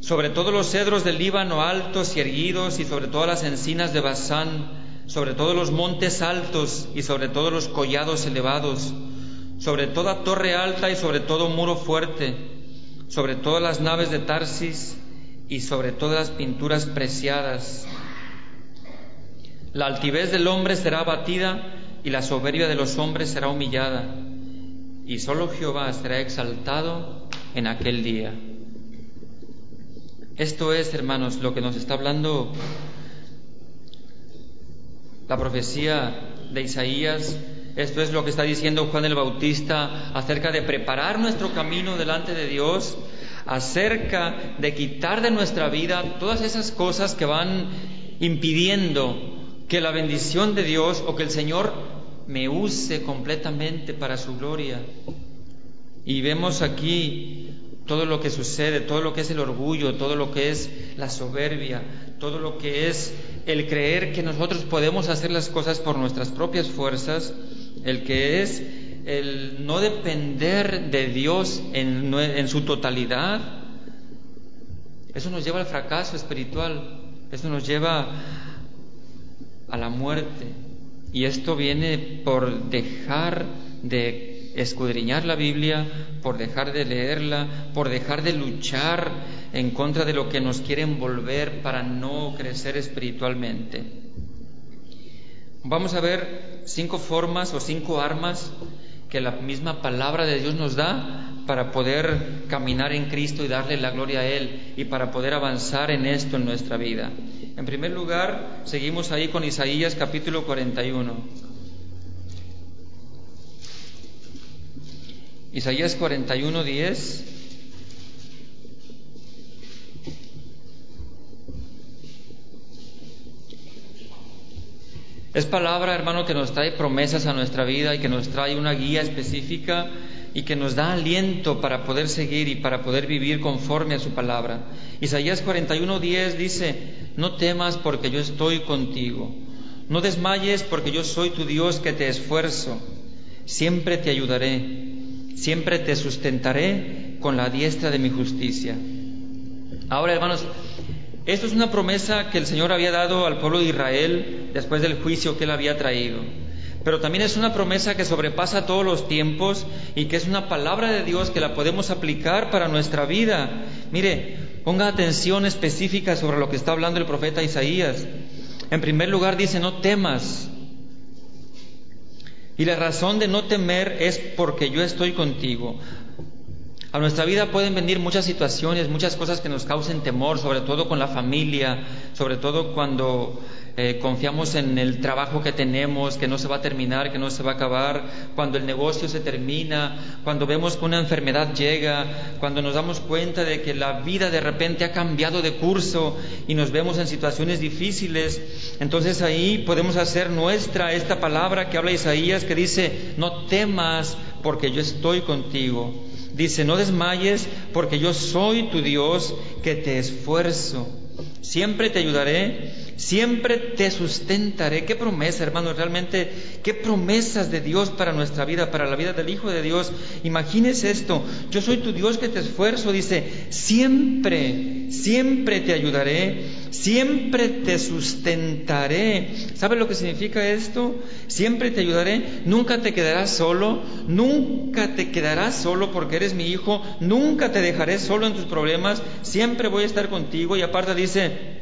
Sobre todos los cedros del Líbano altos y erguidos, y sobre todas las encinas de Basán, sobre todos los montes altos, y sobre todos los collados elevados, sobre toda torre alta y sobre todo muro fuerte, sobre todas las naves de Tarsis, y sobre todas las pinturas preciadas la altivez del hombre será abatida y la soberbia de los hombres será humillada. Y solo Jehová será exaltado en aquel día. Esto es, hermanos, lo que nos está hablando la profecía de Isaías. Esto es lo que está diciendo Juan el Bautista acerca de preparar nuestro camino delante de Dios, acerca de quitar de nuestra vida todas esas cosas que van impidiendo que la bendición de Dios o que el Señor me use completamente para su gloria. Y vemos aquí todo lo que sucede, todo lo que es el orgullo, todo lo que es la soberbia, todo lo que es el creer que nosotros podemos hacer las cosas por nuestras propias fuerzas, el que es el no depender de Dios en, en su totalidad. Eso nos lleva al fracaso espiritual, eso nos lleva a la muerte. Y esto viene por dejar de escudriñar la Biblia, por dejar de leerla, por dejar de luchar en contra de lo que nos quieren volver para no crecer espiritualmente. Vamos a ver cinco formas o cinco armas que la misma palabra de Dios nos da para poder caminar en Cristo y darle la gloria a Él y para poder avanzar en esto en nuestra vida. En primer lugar, seguimos ahí con Isaías capítulo 41. Isaías 41, 10. Es palabra, hermano, que nos trae promesas a nuestra vida y que nos trae una guía específica y que nos da aliento para poder seguir y para poder vivir conforme a su palabra. Isaías 41:10 dice, no temas porque yo estoy contigo, no desmayes porque yo soy tu Dios que te esfuerzo, siempre te ayudaré, siempre te sustentaré con la diestra de mi justicia. Ahora, hermanos, esto es una promesa que el Señor había dado al pueblo de Israel después del juicio que él había traído. pero también es una promesa que sobrepasa todos los tiempos y que es una palabra de Dios que la podemos aplicar para nuestra vida. Mire, ponga atención específica sobre lo que está hablando el profeta Isaías. En primer lugar dice, no temas. Y la razón de no temer es porque yo estoy contigo. A nuestra vida pueden venir muchas situaciones, muchas cosas que nos causen temor, sobre todo con la familia, sobre todo cuando eh, confiamos en el trabajo que tenemos, que no se va a terminar, que no se va a acabar, cuando el negocio se termina, cuando vemos que una enfermedad llega, cuando nos damos cuenta de que la vida de repente ha cambiado de curso y nos vemos en situaciones difíciles. Entonces ahí podemos hacer nuestra esta palabra que habla Isaías que dice, no temas porque yo estoy contigo. Dice, no desmayes porque yo soy tu Dios que te esfuerzo. Siempre te ayudaré, siempre te sustentaré. Qué promesa, hermanos, realmente, qué promesas de Dios para nuestra vida, para la vida del Hijo de Dios. Imagínese esto, yo soy tu Dios que te esfuerzo, dice, siempre, siempre te ayudaré, siempre te sustentaré. ¿Sabe lo que significa esto? Siempre te ayudaré, nunca te quedarás solo, nunca te quedarás solo porque eres mi hijo, nunca te dejaré solo en tus problemas, siempre voy a estar contigo y aparte dice,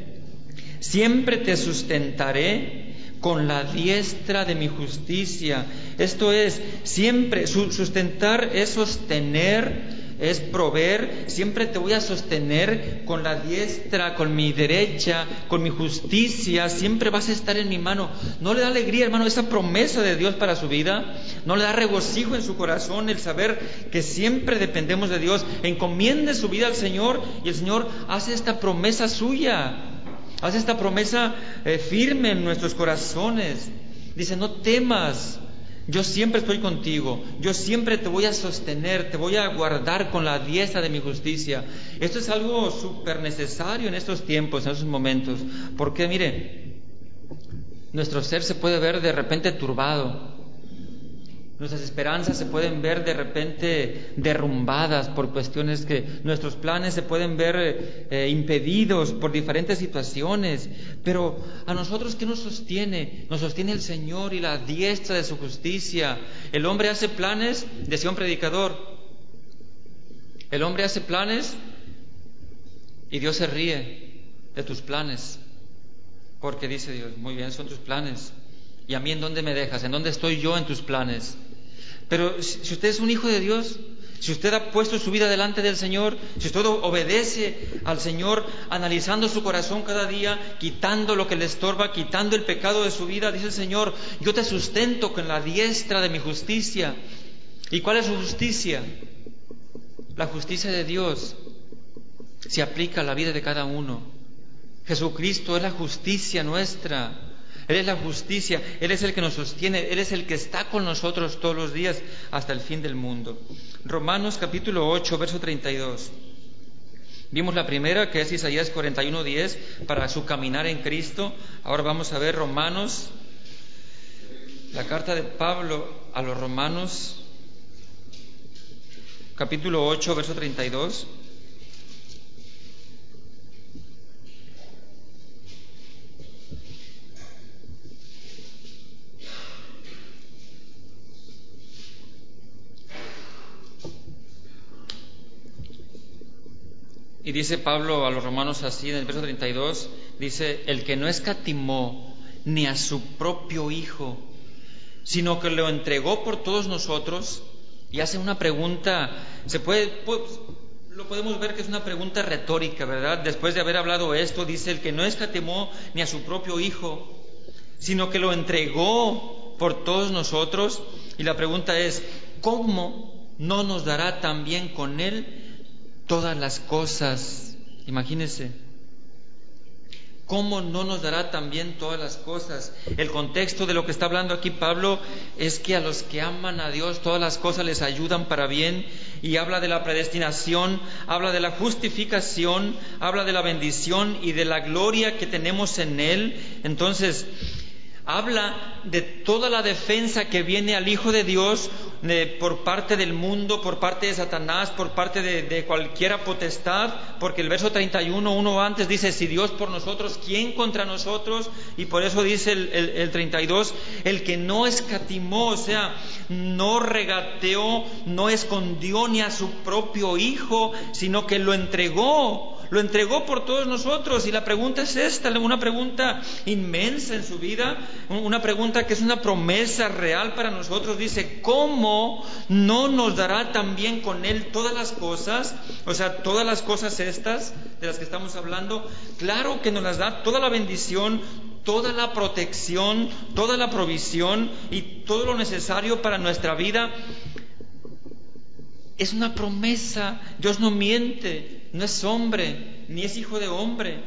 siempre te sustentaré con la diestra de mi justicia. Esto es, siempre, sustentar es sostener, es proveer, siempre te voy a sostener con la diestra, con mi derecha, con mi justicia, siempre vas a estar en mi mano. ¿No le da alegría, hermano, esa promesa de Dios para su vida? ¿No le da regocijo en su corazón el saber que siempre dependemos de Dios? Encomiende su vida al Señor y el Señor hace esta promesa suya, hace esta promesa eh, firme en nuestros corazones. Dice, no temas, yo siempre estoy contigo, yo siempre te voy a sostener, te voy a guardar con la diestra de mi justicia. Esto es algo súper necesario en estos tiempos, en estos momentos, porque mire, nuestro ser se puede ver de repente turbado, Nuestras esperanzas se pueden ver de repente derrumbadas por cuestiones que nuestros planes se pueden ver eh, impedidos por diferentes situaciones. Pero a nosotros, ¿qué nos sostiene? Nos sostiene el Señor y la diestra de su justicia. El hombre hace planes, decía un predicador. El hombre hace planes y Dios se ríe de tus planes. Porque dice Dios, muy bien, son tus planes. ¿Y a mí en dónde me dejas? ¿En dónde estoy yo en tus planes? Pero si usted es un hijo de Dios, si usted ha puesto su vida delante del Señor, si usted obedece al Señor analizando su corazón cada día, quitando lo que le estorba, quitando el pecado de su vida, dice el Señor, yo te sustento con la diestra de mi justicia. ¿Y cuál es su justicia? La justicia de Dios se aplica a la vida de cada uno. Jesucristo es la justicia nuestra. Él es la justicia, Él es el que nos sostiene, Él es el que está con nosotros todos los días hasta el fin del mundo. Romanos capítulo 8, verso 32. Vimos la primera, que es Isaías 41.10, para su caminar en Cristo. Ahora vamos a ver Romanos, la carta de Pablo a los Romanos, capítulo 8, verso 32. Y dice Pablo a los romanos así en el verso 32, dice, el que no escatimó ni a su propio Hijo, sino que lo entregó por todos nosotros, y hace una pregunta, se puede, pues, lo podemos ver que es una pregunta retórica, ¿verdad? Después de haber hablado esto, dice, el que no escatimó ni a su propio Hijo, sino que lo entregó por todos nosotros, y la pregunta es, ¿cómo no nos dará también con Él todas las cosas. Imagínense. ¿Cómo no nos dará también todas las cosas? El contexto de lo que está hablando aquí Pablo es que a los que aman a Dios todas las cosas les ayudan para bien y habla de la predestinación, habla de la justificación, habla de la bendición y de la gloria que tenemos en Él. Entonces, habla de toda la defensa que viene al Hijo de Dios por parte del mundo, por parte de Satanás, por parte de, de, cualquiera potestad, porque el verso 31, uno antes dice, si Dios por nosotros, ¿quién contra nosotros? Y por eso dice el, el, el 32, el que no escatimó, o sea, no regateó, no escondió ni a su propio Hijo, sino que lo entregó lo entregó por todos nosotros. Y la pregunta es esta, una pregunta inmensa en su vida, una pregunta que es una promesa real para nosotros. Dice, ¿cómo no nos dará también con Él todas las cosas? O sea, todas las cosas estas de las que estamos hablando. Claro que nos las da toda la bendición, toda la protección, toda la provisión y todo lo necesario para nuestra vida. Es una promesa, Dios no miente, no es hombre, ni es hijo de hombre.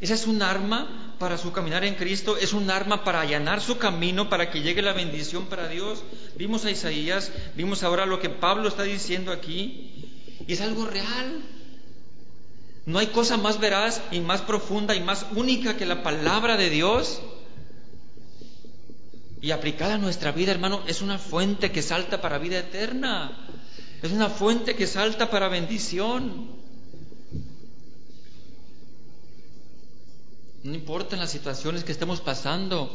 Esa es un arma para su caminar en Cristo, es un arma para allanar su camino, para que llegue la bendición para Dios. Vimos a Isaías, vimos ahora lo que Pablo está diciendo aquí, y es algo real. No hay cosa más veraz y más profunda y más única que la palabra de Dios y aplicada a nuestra vida, hermano, es una fuente que salta para vida eterna. Es una fuente que salta para bendición. No importa las situaciones que estemos pasando.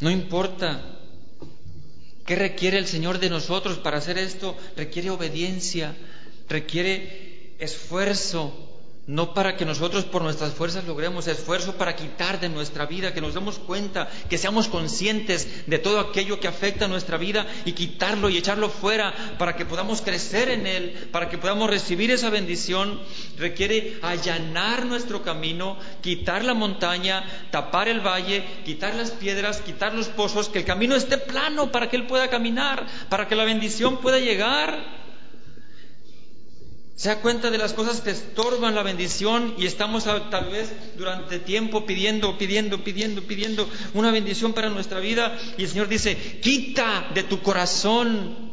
No importa. ¿Qué requiere el Señor de nosotros para hacer esto? Requiere obediencia, requiere esfuerzo, no para que nosotros por nuestras fuerzas logremos esfuerzo para quitar de nuestra vida, que nos demos cuenta, que seamos conscientes de todo aquello que afecta a nuestra vida y quitarlo y echarlo fuera para que podamos crecer en él, para que podamos recibir esa bendición, requiere allanar nuestro camino, quitar la montaña, tapar el valle, quitar las piedras, quitar los pozos, que el camino esté plano para que él pueda caminar, para que la bendición pueda llegar. Se da cuenta de las cosas que estorban la bendición y estamos tal vez durante tiempo pidiendo, pidiendo, pidiendo, pidiendo una bendición para nuestra vida y el Señor dice, quita de tu corazón.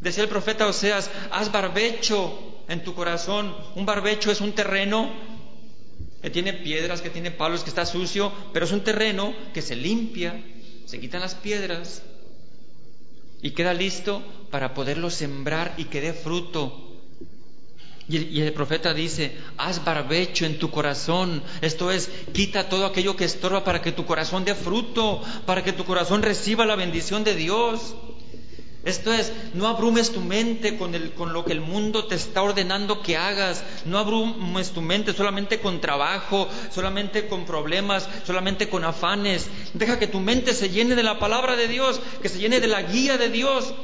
Decía el profeta Oseas, haz barbecho en tu corazón. Un barbecho es un terreno que tiene piedras, que tiene palos, que está sucio, pero es un terreno que se limpia, se quitan las piedras y queda listo para poderlo sembrar y que dé fruto y el, profeta dice, haz barbecho en tu corazón, esto es, quita todo aquello que estorba para que tu corazón dé fruto, para que tu corazón reciba la bendición de Dios. Esto es, no abrumes tu mente con, lo que el mundo te está ordenando que hagas, no abrumes tu mente solamente con trabajo, solamente con problemas, solamente con afanes. Deja que tu mente se llene de la palabra de Dios, que se llene de la guía de Dios,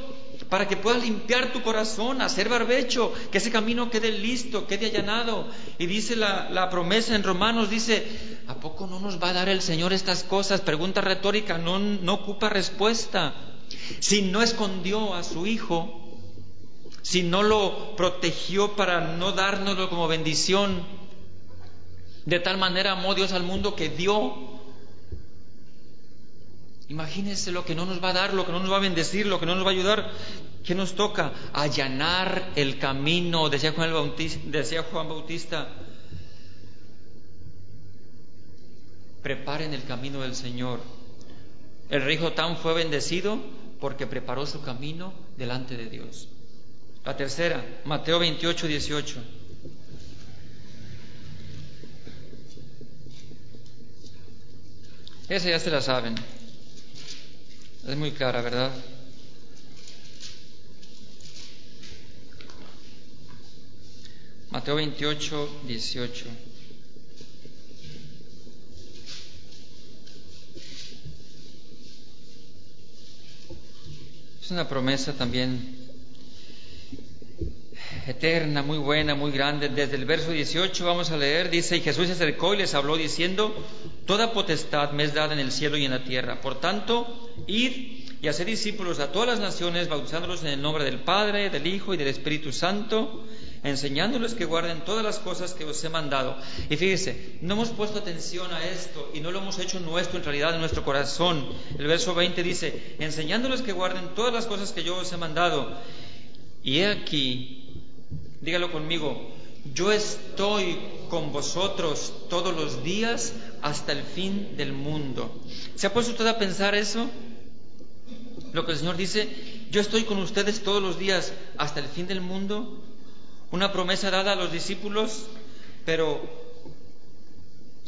para que puedas limpiar tu corazón, hacer barbecho, que ese camino quede listo, quede allanado. Y dice la, promesa en Romanos, dice, ¿a poco no nos va a dar el Señor estas cosas? Pregunta retórica, no, no ocupa respuesta. Si no escondió a su Hijo, si no lo protegió para no dárnoslo como bendición, de tal manera amó Dios al mundo que dio Imagínense lo que no nos va a dar, lo que no nos va a bendecir, lo que no nos va a ayudar. ¿Qué nos toca? Allanar el camino, decía Juan, Bautista, decía Juan Bautista. Preparen el camino del Señor. El rey Jotán fue bendecido porque preparó su camino delante de Dios. La tercera, Mateo 28, 18. Esa ya se la saben. Es muy clara, ¿verdad? Mateo 28, 18. Es una promesa también eterna, muy buena, muy grande. Desde el verso 18 vamos a leer, dice, y Jesús se acercó y les habló diciendo, Toda potestad me es dada en el cielo y en la tierra. Por tanto, id y hacer discípulos a todas las naciones, bautizándolos en el nombre del Padre, del Hijo y del Espíritu Santo, enseñándoles que guarden todas las cosas que os he mandado. Y fíjese, no hemos puesto atención a esto y no lo hemos hecho nuestro en realidad en nuestro corazón. El verso 20 dice, enseñándoles que guarden todas las cosas que yo os he mandado. Y he aquí, dígalo conmigo, yo estoy con vosotros todos los días hasta el fin del mundo. ¿Se ha puesto usted a pensar eso? lo que el Señor dice, yo estoy con ustedes todos los días hasta el fin del mundo. Una promesa dada a los discípulos, pero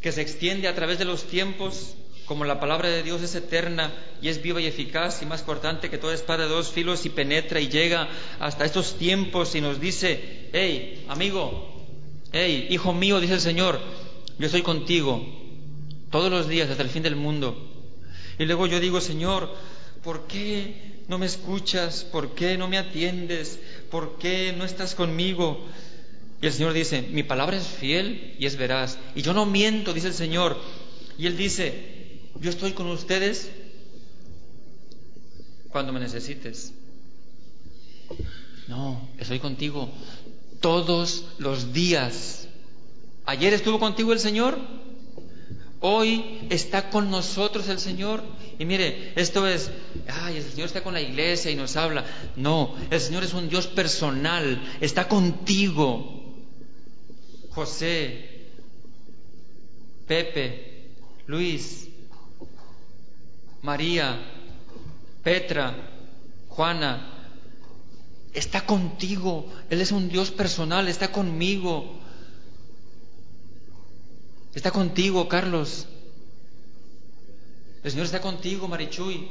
que se extiende a través de los tiempos, como la palabra de Dios es eterna y es viva y eficaz y más cortante que toda espada de dos filos y penetra y llega hasta estos tiempos y nos dice, hey, amigo, hey, hijo mío, dice el Señor, yo estoy contigo todos los días hasta el fin del mundo. Y luego yo digo, Señor, ¿por qué no me escuchas? ¿Por qué no me atiendes? ¿Por qué no estás conmigo? Y el Señor dice, mi palabra es fiel y es veraz. Y yo no miento, dice el Señor. Y Él dice, yo estoy con ustedes cuando me necesites. No, estoy contigo todos los días. Ayer estuvo contigo el Señor, hoy está con nosotros el Señor. Y mire, esto es, ay, el Señor está con la iglesia y nos habla. No, el Señor es un Dios personal, está contigo. José, Pepe, Luis, María, Petra, Juana, está contigo. Él es un Dios personal, está conmigo. Está contigo, Carlos. El Señor está contigo, Marichuy.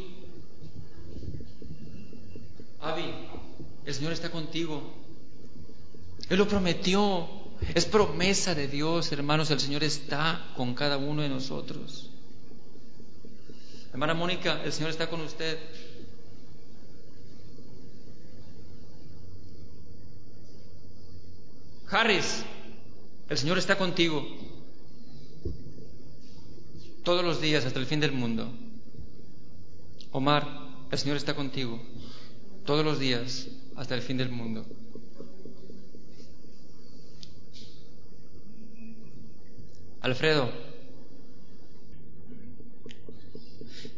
Avi, el Señor está contigo. Él lo prometió. Es promesa de Dios, hermanos. El Señor está con cada uno de nosotros. Hermana Mónica, el Señor está con usted. Harris, el Señor está contigo todos los días hasta el fin del mundo. Omar, el Señor está contigo todos los días hasta el fin del mundo. Alfredo,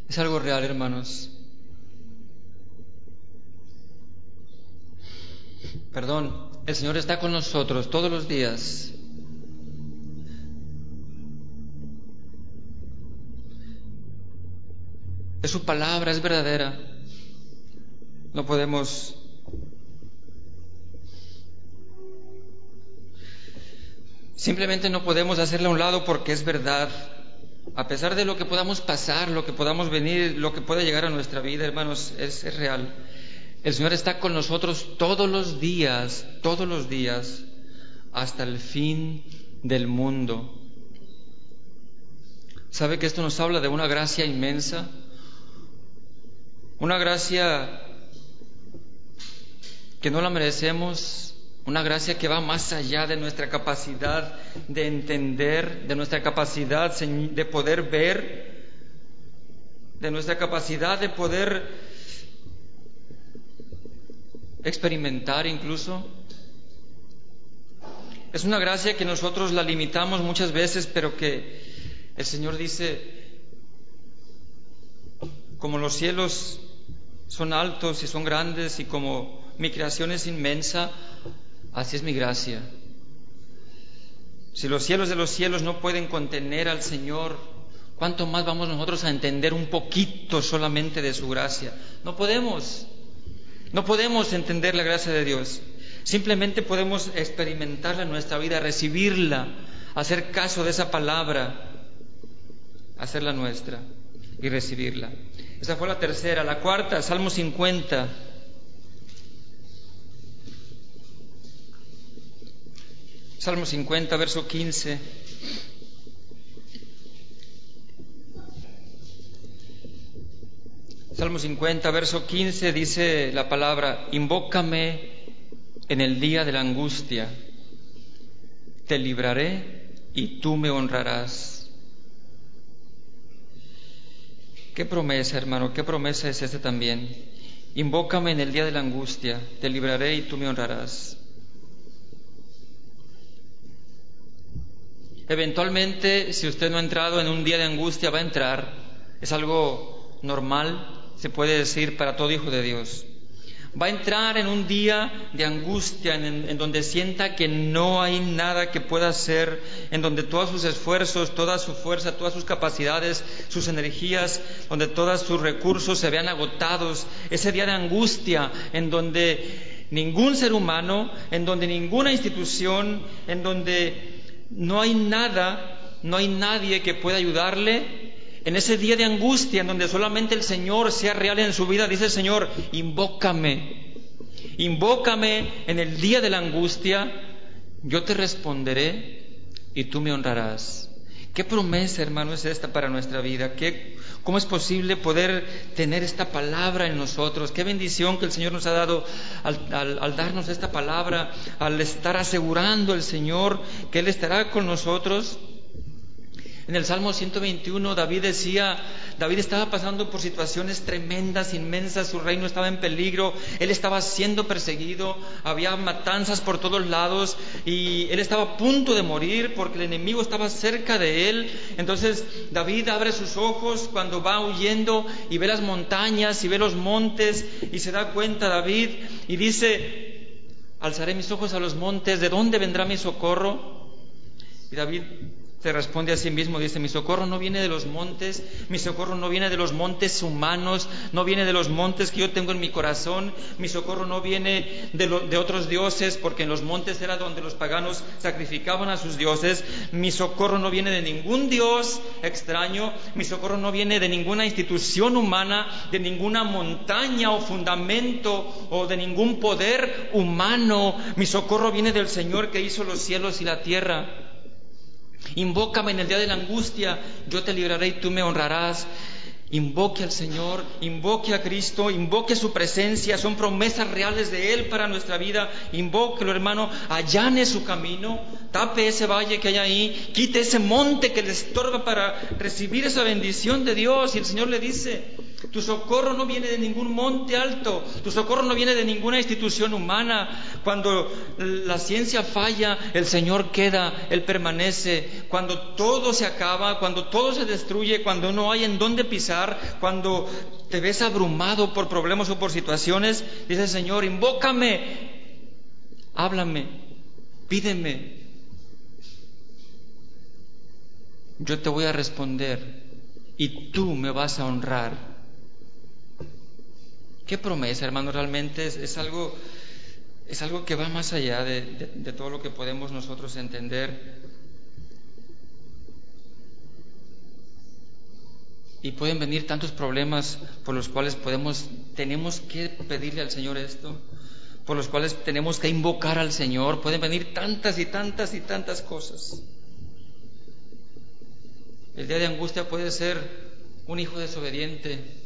es algo real, hermanos. Perdón, el Señor está con nosotros todos los días. Es su palabra, es verdadera. No podemos Simplemente no podemos hacerla a un lado porque es verdad. A pesar de lo que podamos pasar, lo que podamos venir, lo que pueda llegar a nuestra vida, hermanos, es, es real. El Señor está con nosotros todos los días, todos los días, hasta el fin del mundo. ¿Sabe que esto nos habla de una gracia inmensa? Una gracia que no la merecemos, una gracia que va más allá de nuestra capacidad de entender, de nuestra capacidad de poder ver, de nuestra capacidad de poder experimentar incluso. Es una gracia que nosotros la limitamos muchas veces, pero que el Señor dice, como los cielos son altos y son grandes y como mi creación es inmensa, así es mi gracia. Si los cielos de los cielos no pueden contener al Señor, ¿cuánto más vamos nosotros a entender un poquito solamente de su gracia? No podemos. No podemos entender la gracia de Dios. Simplemente podemos experimentarla en nuestra vida, recibirla, hacer caso de esa palabra, hacerla nuestra y recibirla. Esa fue la tercera. La cuarta, Salmo 50. Salmo 50, verso 15. Salmo 50, verso 15 dice la palabra, invócame en el día de la angustia, te libraré y tú me honrarás. Qué promesa, hermano, qué promesa es esta también. Invócame en el día de la angustia, te libraré y tú me honrarás. Eventualmente, si usted no ha entrado en un día de angustia, va a entrar. Es algo normal, se puede decir para todo hijo de Dios. Va a entrar en un día de angustia, en, donde sienta que no hay nada que pueda hacer, en donde todos sus esfuerzos, toda su fuerza, todas sus capacidades, sus energías, donde todos sus recursos se vean agotados. Ese día de angustia, en donde ningún ser humano, en donde ninguna institución, en donde no hay nada, no hay nadie que pueda ayudarle, en ese día de angustia en donde solamente el Señor sea real en su vida, dice el Señor, invócame, invócame en el día de la angustia, yo te responderé y tú me honrarás. ¿Qué promesa, hermano, es esta para nuestra vida? ¿Qué, ¿Cómo es posible poder tener esta palabra en nosotros? Qué bendición que el Señor nos ha dado al, al darnos esta palabra, al estar asegurando el Señor que Él estará con nosotros. En el Salmo 121 David decía, David estaba pasando por situaciones tremendas, inmensas, su reino estaba en peligro, él estaba siendo perseguido, había matanzas por todos lados y él estaba a punto de morir porque el enemigo estaba cerca de él. Entonces David abre sus ojos cuando va huyendo y ve las montañas y ve los montes y se da cuenta David y dice, alzaré mis ojos a los montes, ¿de dónde vendrá mi socorro? Y David se responde a sí mismo, dice, mi socorro no viene de los montes, mi socorro no viene de los montes humanos, no viene de los montes que yo tengo en mi corazón, mi socorro no viene de, de, otros dioses, porque en los montes era donde los paganos sacrificaban a sus dioses, mi socorro no viene de ningún dios extraño, mi socorro no viene de ninguna institución humana, de ninguna montaña o fundamento o de ningún poder humano, mi socorro viene del Señor que hizo los cielos y la tierra. Invócame en el día de la angustia, yo te libraré y tú me honrarás. Invoque al Señor, invoque a Cristo, invoque su presencia, son promesas reales de Él para nuestra vida. Invóquelo, hermano, allane su camino, tape ese valle que hay ahí, quite ese monte que le estorba para recibir esa bendición de Dios. Y el Señor le dice, tu socorro no viene de ningún monte alto, tu socorro no viene de ninguna institución humana. Cuando la ciencia falla, el Señor queda, Él permanece. Cuando todo se acaba, cuando todo se destruye, cuando no hay en dónde pisar, cuando te ves abrumado por problemas o por situaciones, dice el Señor, invócame, háblame, pídeme. Yo te voy a responder y tú me vas a honrar. Qué promesa, hermano, realmente es, algo, es algo que va más allá de, de todo lo que podemos nosotros entender. Y pueden venir tantos problemas por los cuales podemos, tenemos que pedirle al Señor esto, por los cuales tenemos que invocar al Señor. Pueden venir tantas y tantas y tantas cosas. El día de angustia puede ser un hijo desobediente,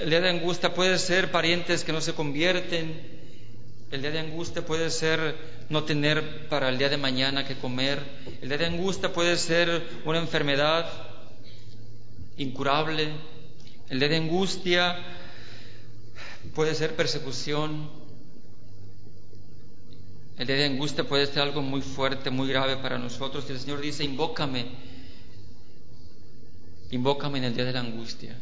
el día de angustia puede ser parientes que no se convierten. El día de angustia puede ser no tener para el día de mañana que comer. El día de angustia puede ser una enfermedad incurable. El día de angustia puede ser persecución. El día de angustia puede ser algo muy fuerte, muy grave para nosotros. Y el Señor dice, invócame. Invócame en el día de la angustia.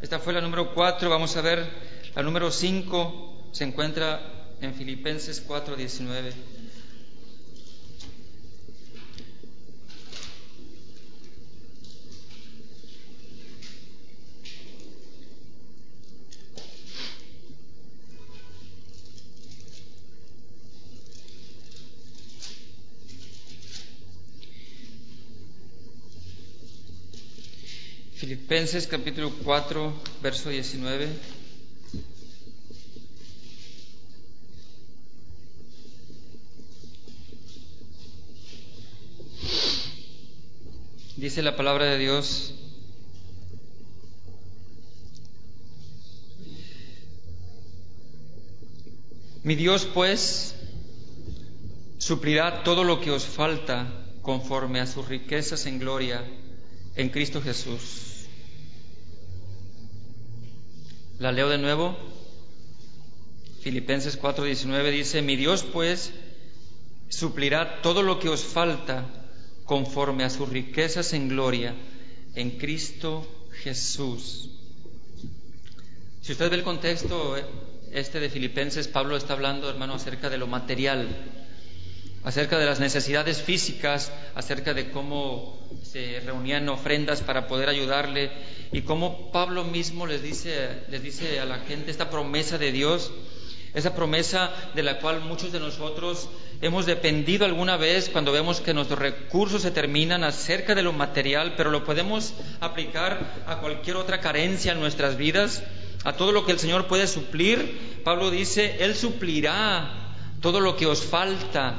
Esta fue la número cuatro. Vamos a ver la número cinco. Se encuentra en Filipenses 4, Filipenses capítulo 4, verso 19. Dice la palabra de Dios, mi Dios pues suplirá todo lo que os falta conforme a sus riquezas en gloria en Cristo Jesús. La leo de nuevo. Filipenses 4:19 dice, mi Dios pues suplirá todo lo que os falta conforme a sus riquezas en gloria en Cristo Jesús. Si usted ve el contexto este de Filipenses, Pablo está hablando, hermano, acerca de lo material, acerca de las necesidades físicas, acerca de cómo se reunían ofrendas para poder ayudarle y cómo Pablo mismo les dice, les dice a la gente esta promesa de Dios, esa promesa de la cual muchos de nosotros hemos dependido alguna vez cuando vemos que nuestros recursos se terminan acerca de lo material, pero lo podemos aplicar a cualquier otra carencia en nuestras vidas, a todo lo que el Señor puede suplir. Pablo dice, Él suplirá todo lo que os falta.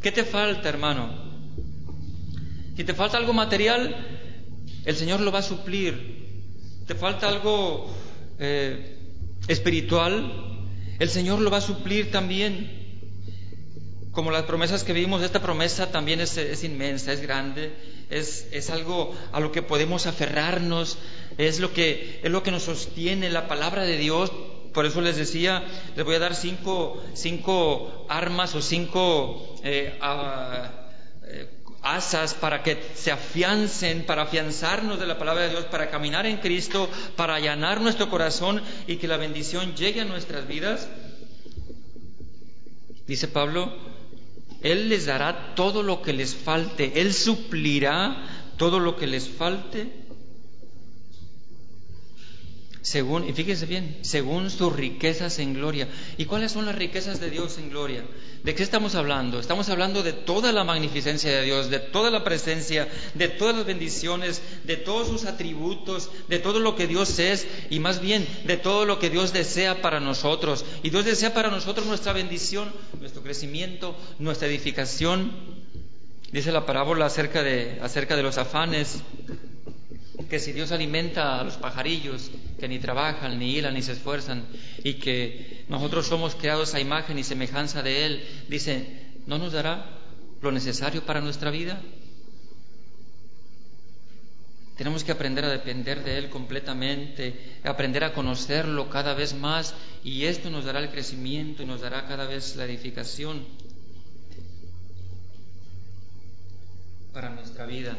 ¿Qué te falta, hermano? Si te falta algo material, el Señor lo va a suplir. Te falta algo eh, espiritual, el Señor lo va a suplir también. Como las promesas que vimos, esta promesa también es, inmensa, es grande, es, es, algo a lo que podemos aferrarnos, es lo, que, es lo que nos sostiene la palabra de Dios. Por eso les decía, les voy a dar cinco, cinco armas o cinco eh, eh, asas para que se afiancen, para afianzarnos de la palabra de Dios, para caminar en Cristo, para allanar nuestro corazón y que la bendición llegue a nuestras vidas. Dice Pablo, Él les dará todo lo que les falte, Él suplirá todo lo que les falte según, y fíjense bien, según sus riquezas en gloria. ¿Y cuáles son las riquezas de Dios en gloria? ¿De qué estamos hablando? Estamos hablando de toda la magnificencia de Dios, de toda la presencia, de todas las bendiciones, de todos sus atributos, de todo lo que Dios es y más bien de todo lo que Dios desea para nosotros. Y Dios desea para nosotros nuestra bendición, nuestro crecimiento, nuestra edificación. Dice la parábola acerca de, acerca de los afanes, que si Dios alimenta a los pajarillos, que ni trabajan, ni hilan, ni se esfuerzan, y que nosotros somos creados a imagen y semejanza de Él, dice, ¿no nos dará lo necesario para nuestra vida? Tenemos que aprender a depender de Él completamente, aprender a conocerlo cada vez más, y esto nos dará el crecimiento y nos dará cada vez la edificación para nuestra vida.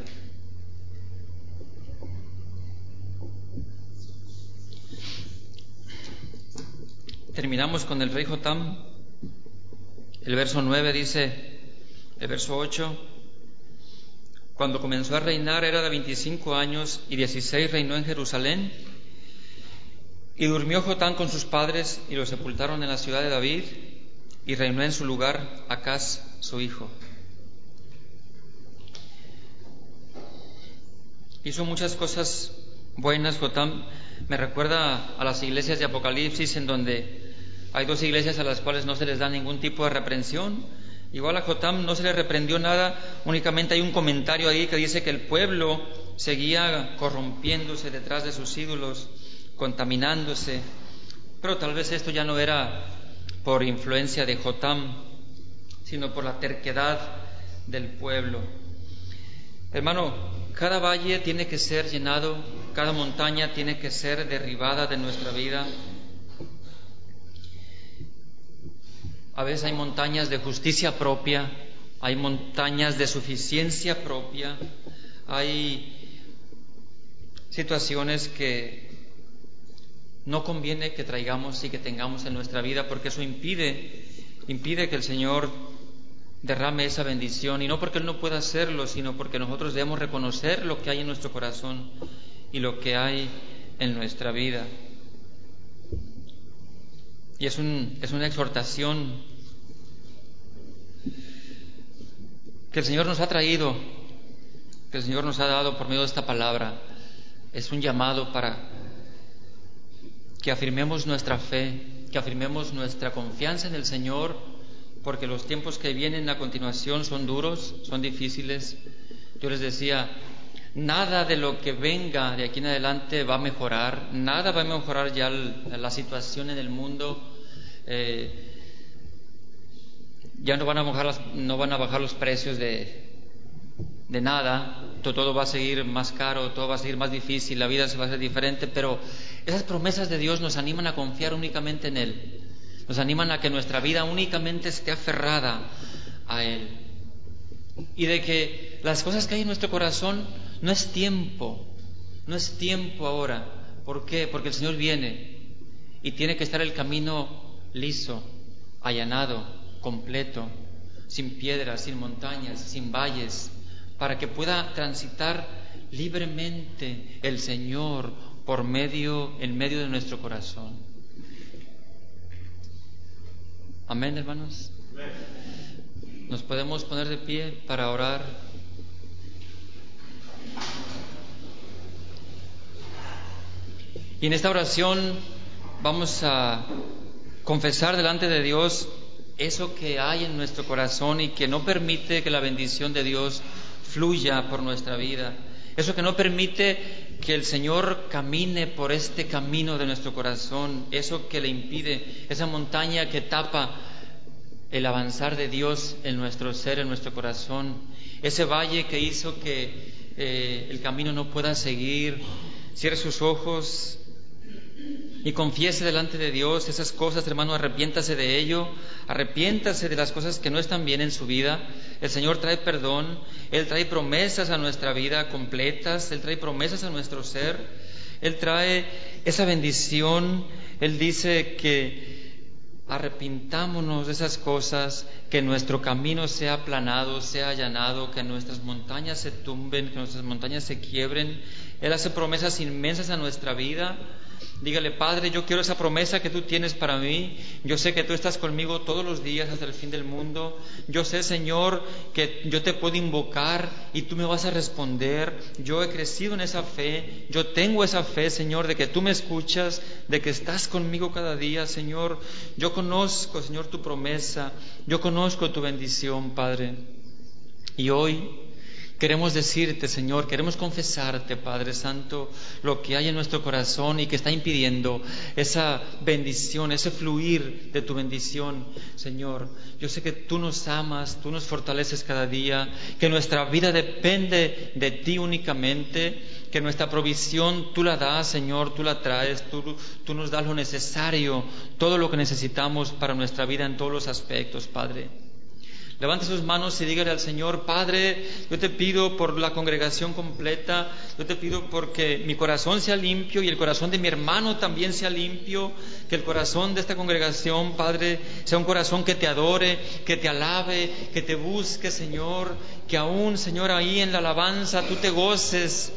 Terminamos con el rey Jotam. El verso 9 dice, el verso 8, cuando comenzó a reinar era de 25 años y 16 reinó en Jerusalén. Y durmió Jotán con sus padres y lo sepultaron en la ciudad de David y reinó en su lugar Acaz, su hijo. Hizo muchas cosas buenas Jotán. Me recuerda a las iglesias de Apocalipsis en donde hay dos iglesias a las cuales no se les da ningún tipo de reprensión. Igual a Jotam no se le reprendió nada, únicamente hay un comentario ahí que dice que el pueblo seguía corrompiéndose detrás de sus ídolos, contaminándose. Pero tal vez esto ya no era por influencia de Jotam, sino por la terquedad del pueblo. Hermano, cada valle tiene que ser llenado, cada montaña tiene que ser derribada de nuestra vida A veces hay montañas de justicia propia, hay montañas de suficiencia propia, hay situaciones que no conviene que traigamos y que tengamos en nuestra vida porque eso impide, impide que el Señor derrame esa bendición y no porque Él no pueda hacerlo, sino porque nosotros debemos reconocer lo que hay en nuestro corazón y lo que hay en nuestra vida. Y es, un, es una exhortación que el Señor nos ha traído, que el Señor nos ha dado por medio de esta palabra. Es un llamado para que afirmemos nuestra fe, que afirmemos nuestra confianza en el Señor, porque los tiempos que vienen a continuación son duros, son difíciles. Yo les decía, Nada de lo que venga de aquí en adelante va a mejorar, nada va a mejorar ya la situación en el mundo. Eh, ya no van a bajar, no van a bajar los precios de, de nada, todo va a seguir más caro, todo va a seguir más difícil, la vida se va a hacer diferente, pero esas promesas de Dios nos animan a confiar únicamente en Él, nos animan a que nuestra vida únicamente esté aferrada a Él. Y de que las cosas que hay en nuestro corazón no es tiempo, no es tiempo ahora. ¿Por qué? Porque el Señor viene. y tiene que estar el camino liso, allanado, completo, sin piedras, sin montañas, sin valles, para que pueda transitar libremente el Señor por medio, en medio de nuestro corazón. Amén, hermanos. Nos podemos poner de pie para orar. Y en esta oración vamos a confesar delante de Dios eso que hay en nuestro corazón y que no permite que la bendición de Dios fluya por nuestra vida. Eso que no permite que el Señor camine por este camino de nuestro corazón. Eso que le impide, esa montaña que tapa el avanzar de Dios en nuestro ser, en nuestro corazón. Ese valle que hizo que eh, el camino no pueda seguir. Cierre sus ojos y confiese delante de Dios esas cosas, hermano, arrepiéntase de ello, arrepiéntase de las cosas que no están bien en su vida. El Señor trae perdón, Él trae promesas a nuestra vida completas, Él trae promesas a nuestro ser, Él trae esa bendición, Él dice que arrepintámonos de esas cosas, que nuestro camino sea aplanado, sea allanado, que nuestras montañas se tumben, que nuestras montañas se quiebren. Él hace promesas inmensas a nuestra vida Dígale, Padre, yo quiero esa promesa que tú tienes para mí. Yo sé que tú estás conmigo todos los días hasta el fin del mundo. Yo sé, Señor, que yo te puedo invocar y tú me vas a responder. Yo he crecido en esa fe. Yo tengo esa fe, Señor, de que tú me escuchas, de que estás conmigo cada día, Señor. Yo conozco, Señor, tu promesa. Yo conozco tu bendición, Padre. Y hoy Queremos decirte, Señor, queremos confesarte, Padre Santo, lo que hay en nuestro corazón y que está impidiendo esa bendición, ese fluir de tu bendición, Señor. Yo sé que tú nos amas, tú nos fortaleces cada día, que nuestra vida depende de ti únicamente, que nuestra provisión tú la das, Señor, tú la traes, tú, tú nos das lo necesario, todo lo que necesitamos para nuestra vida en todos los aspectos, Padre. Levante sus manos y dígale al Señor, Padre, yo te pido por la congregación completa, yo te pido porque mi corazón sea limpio y el corazón de mi hermano también sea limpio, que el corazón de esta congregación, Padre, sea un corazón que te adore, que te alabe, que te busque, Señor, que aún, Señor, ahí en la alabanza tú te goces,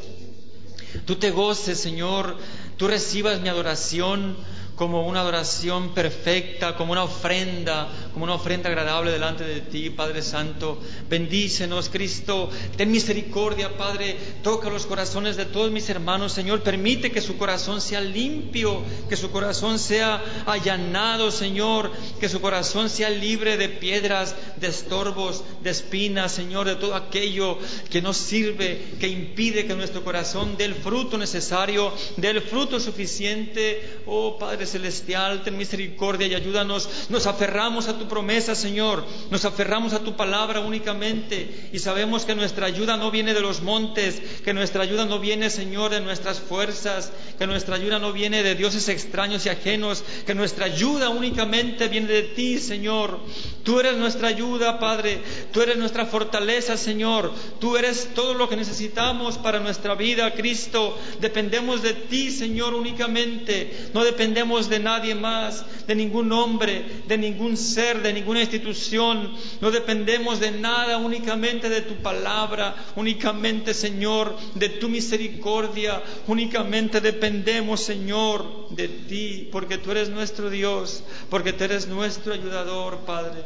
tú te goces, Señor, tú recibas mi adoración como una adoración perfecta, como una ofrenda, como una ofrenda agradable delante de ti, Padre Santo. Bendícenos, Cristo. Ten misericordia, Padre. Toca los corazones de todos mis hermanos, Señor. Permite que su corazón sea limpio, que su corazón sea allanado, Señor. Que su corazón sea libre de piedras, de estorbos, de espinas, Señor, de todo aquello que nos sirve, que impide que nuestro corazón dé el fruto necesario, dé el fruto suficiente. Oh, Padre Celestial, ten misericordia y ayúdanos. Nos aferramos a tu promesa, Señor. Nos aferramos a tu palabra únicamente y sabemos que nuestra ayuda no viene de los montes, que nuestra ayuda no viene, Señor, de nuestras fuerzas, que nuestra ayuda no viene de dioses extraños y ajenos, que nuestra ayuda únicamente viene de ti, Señor. Tú eres nuestra ayuda, Padre. Tú eres nuestra fortaleza, Señor. Tú eres todo lo que necesitamos para nuestra vida, Cristo. Dependemos de ti, Señor, únicamente. No dependemos de nadie más, de ningún hombre, de ningún ser, de ninguna institución. No dependemos de nada, únicamente de tu palabra, únicamente, Señor, de tu misericordia. Únicamente dependemos, Señor, de ti, porque tú eres nuestro Dios, porque tú eres nuestro ayudador, Padre.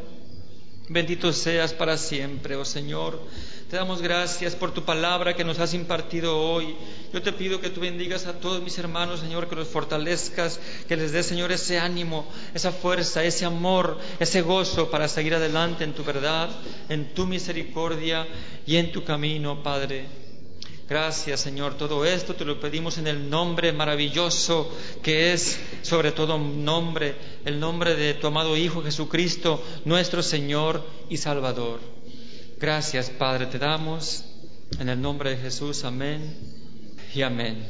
Bendito seas para siempre, oh Señor. Te damos gracias por tu palabra que nos has impartido hoy. Yo te pido que tú bendigas a todos mis hermanos, Señor, que los fortalezcas, que les des, Señor, ese ánimo, esa fuerza, ese amor, ese gozo para seguir adelante en tu verdad, en tu misericordia y en tu camino, Padre. Gracias, Señor. Todo esto te lo pedimos en el nombre maravilloso que es sobre todo nombre, el nombre de tu amado Hijo Jesucristo, nuestro Señor y Salvador. Gracias, Padre, te damos. En el nombre de Jesús, amén y amén.